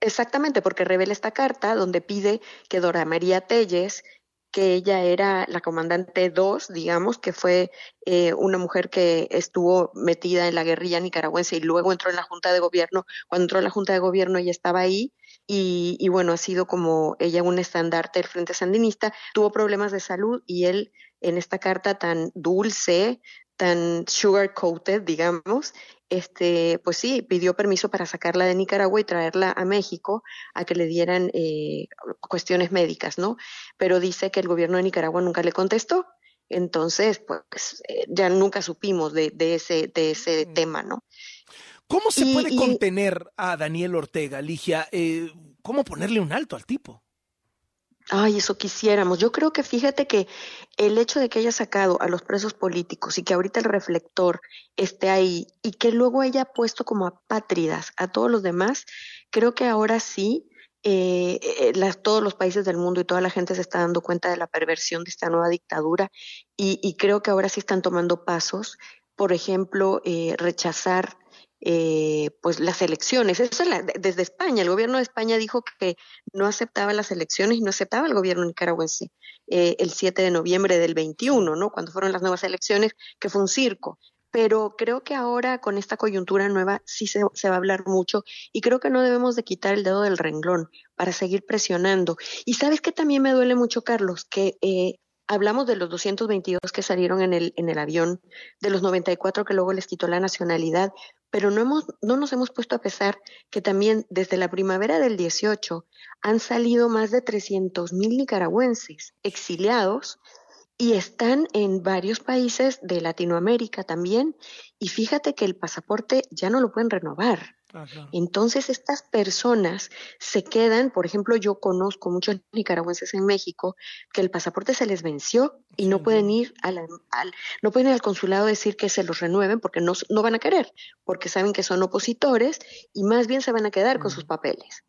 Exactamente, porque revela esta carta donde pide que Dora María Telles que ella era la comandante 2, digamos, que fue eh, una mujer que estuvo metida en la guerrilla nicaragüense y luego entró en la Junta de Gobierno. Cuando entró en la Junta de Gobierno ella estaba ahí y, y bueno, ha sido como ella un estandarte del Frente Sandinista. Tuvo problemas de salud y él en esta carta tan dulce, tan sugar coated, digamos, este, pues sí, pidió permiso para sacarla de Nicaragua y traerla a México a que le dieran eh, cuestiones médicas, ¿no? Pero dice que el gobierno de Nicaragua nunca le contestó. Entonces, pues eh, ya nunca supimos de, de ese, de ese tema, ¿no? ¿Cómo se y, puede y... contener a Daniel Ortega, Ligia? Eh, ¿Cómo ponerle un alto al tipo? Ay, eso quisiéramos. Yo creo que fíjate que el hecho de que haya sacado a los presos políticos y que ahorita el reflector esté ahí y que luego haya puesto como apátridas a todos los demás, creo que ahora sí eh, eh, las, todos los países del mundo y toda la gente se está dando cuenta de la perversión de esta nueva dictadura y, creo que ahora sí están tomando pasos, por ejemplo, eh, rechazar pues las elecciones. Eso es desde España. El gobierno de España dijo que no aceptaba las elecciones y no aceptaba el gobierno nicaragüense el 7 de noviembre del 21, ¿no? Cuando fueron las nuevas elecciones, que fue un circo pero creo que ahora con esta coyuntura nueva sí se, va a hablar mucho y creo que no debemos de quitar el dedo del renglón para seguir presionando. Y sabes que también me duele mucho, Carlos, que eh, hablamos de los 222 que salieron en el, en el avión, de los 94 que luego les quitó la nacionalidad, pero no, hemos, no nos hemos puesto a pesar que también desde la primavera del 18 han salido más de 300 mil nicaragüenses exiliados y están en varios países de Latinoamérica también. Y fíjate que el pasaporte ya no lo pueden renovar. Entonces estas personas se quedan, por ejemplo, yo conozco muchos nicaragüenses en México que el pasaporte se les venció y no pueden ir al, no pueden ir al consulado a decir que se los renueven porque no, no van a querer, porque saben que son opositores y más bien se van a quedar con sus papeles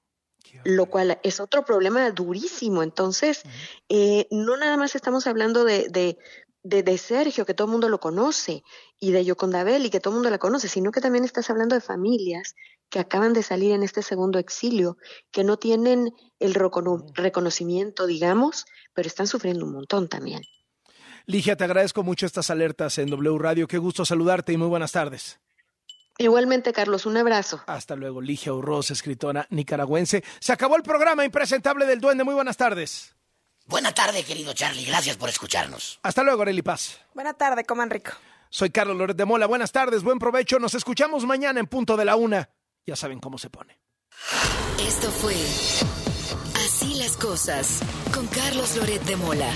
lo cual es otro problema durísimo. Entonces, eh, no nada más estamos hablando de, de, de, Sergio, que todo el mundo lo conoce, y de Yocondabel, y que todo el mundo la conoce, sino que también estás hablando de familias que acaban de salir en este segundo exilio, que no tienen el reconocimiento, digamos, pero están sufriendo un montón también. Ligia, te agradezco mucho estas alertas en W Radio. Qué gusto saludarte y muy buenas tardes. Igualmente, Carlos, un abrazo. Hasta luego, Ligia Urroz, escritora nicaragüense. Se acabó el programa impresentable del Duende. Muy buenas tardes. Buena tarde, querido Charlie. Gracias por escucharnos. Hasta luego, Arely Paz. Buena tarde, coman rico. Soy Carlos Loret de Mola. Buenas tardes, buen provecho. Nos escuchamos mañana en punto de la una. Ya saben cómo se pone. Esto fue Así las cosas con Carlos Loret de Mola.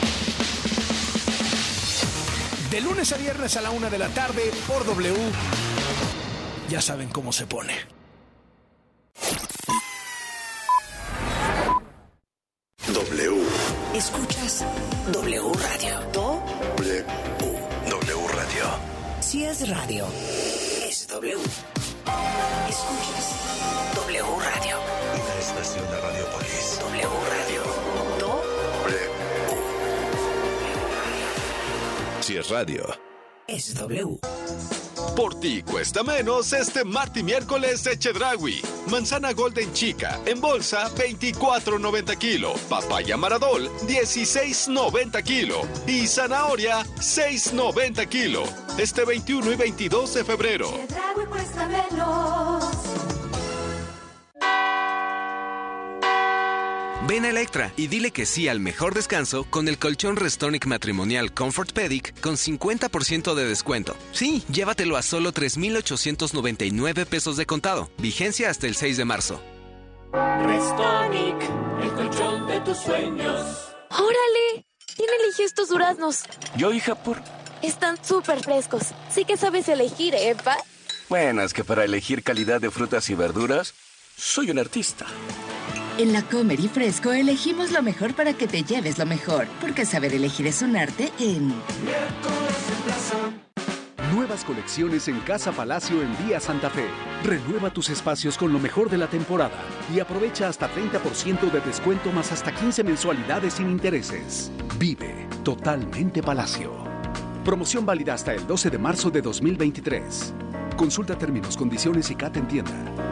De lunes a viernes a la una de la tarde por W ya saben cómo se pone. W. Escuchas W Radio. W. W Radio. Si es radio, es W. Escuchas W Radio. Una estación de Radiopolis. W Radio. W. Si es radio, es W. Por ti cuesta menos este martes y miércoles de Chedragui. Manzana Golden Chica en bolsa 24.90 kilo. Papaya Maradol 16.90 kilo. Y zanahoria 6.90 kilo. Este 21 y 22 de febrero. Chedragui cuesta menos. Ven a Electra y dile que sí al mejor descanso con el colchón Restonic matrimonial Comfort Pedic con 50% de descuento. Sí, llévatelo a solo 3,899 pesos de contado. Vigencia hasta el 6 de marzo. Restonic, el colchón de tus sueños. ¡Órale! ¿Quién eligió estos duraznos? Yo, hija, por. Están súper frescos. Sí que sabes elegir, ¿eh, pa? Bueno, es que para elegir calidad de frutas y verduras, soy un artista. En la Comer y Fresco elegimos lo mejor para que te lleves lo mejor, porque saber elegir es un arte en... Nuevas colecciones en Casa Palacio en Vía Santa Fe. Renueva tus espacios con lo mejor de la temporada y aprovecha hasta 30% de descuento más hasta 15 mensualidades sin intereses. Vive totalmente Palacio. Promoción válida hasta el 12 de marzo de 2023. Consulta términos, condiciones y CAT en tienda.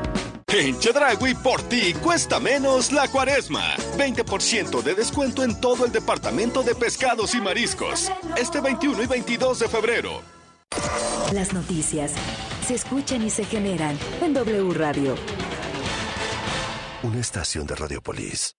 En Chedragui por ti cuesta menos la cuaresma. 20% de descuento en todo el departamento de pescados y mariscos. Este 21 y 22 de febrero. Las noticias se escuchan y se generan en W Radio. Una estación de Radiopolis.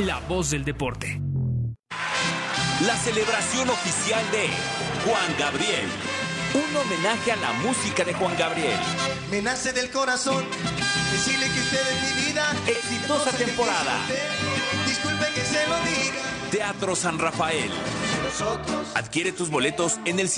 la voz del deporte. La celebración oficial de Juan Gabriel. Un homenaje a la música de Juan Gabriel. Me nace del corazón decirle que usted es mi vida. Exitosa temporada. Disculpe que se lo diga. Teatro San Rafael. Adquiere tus boletos en el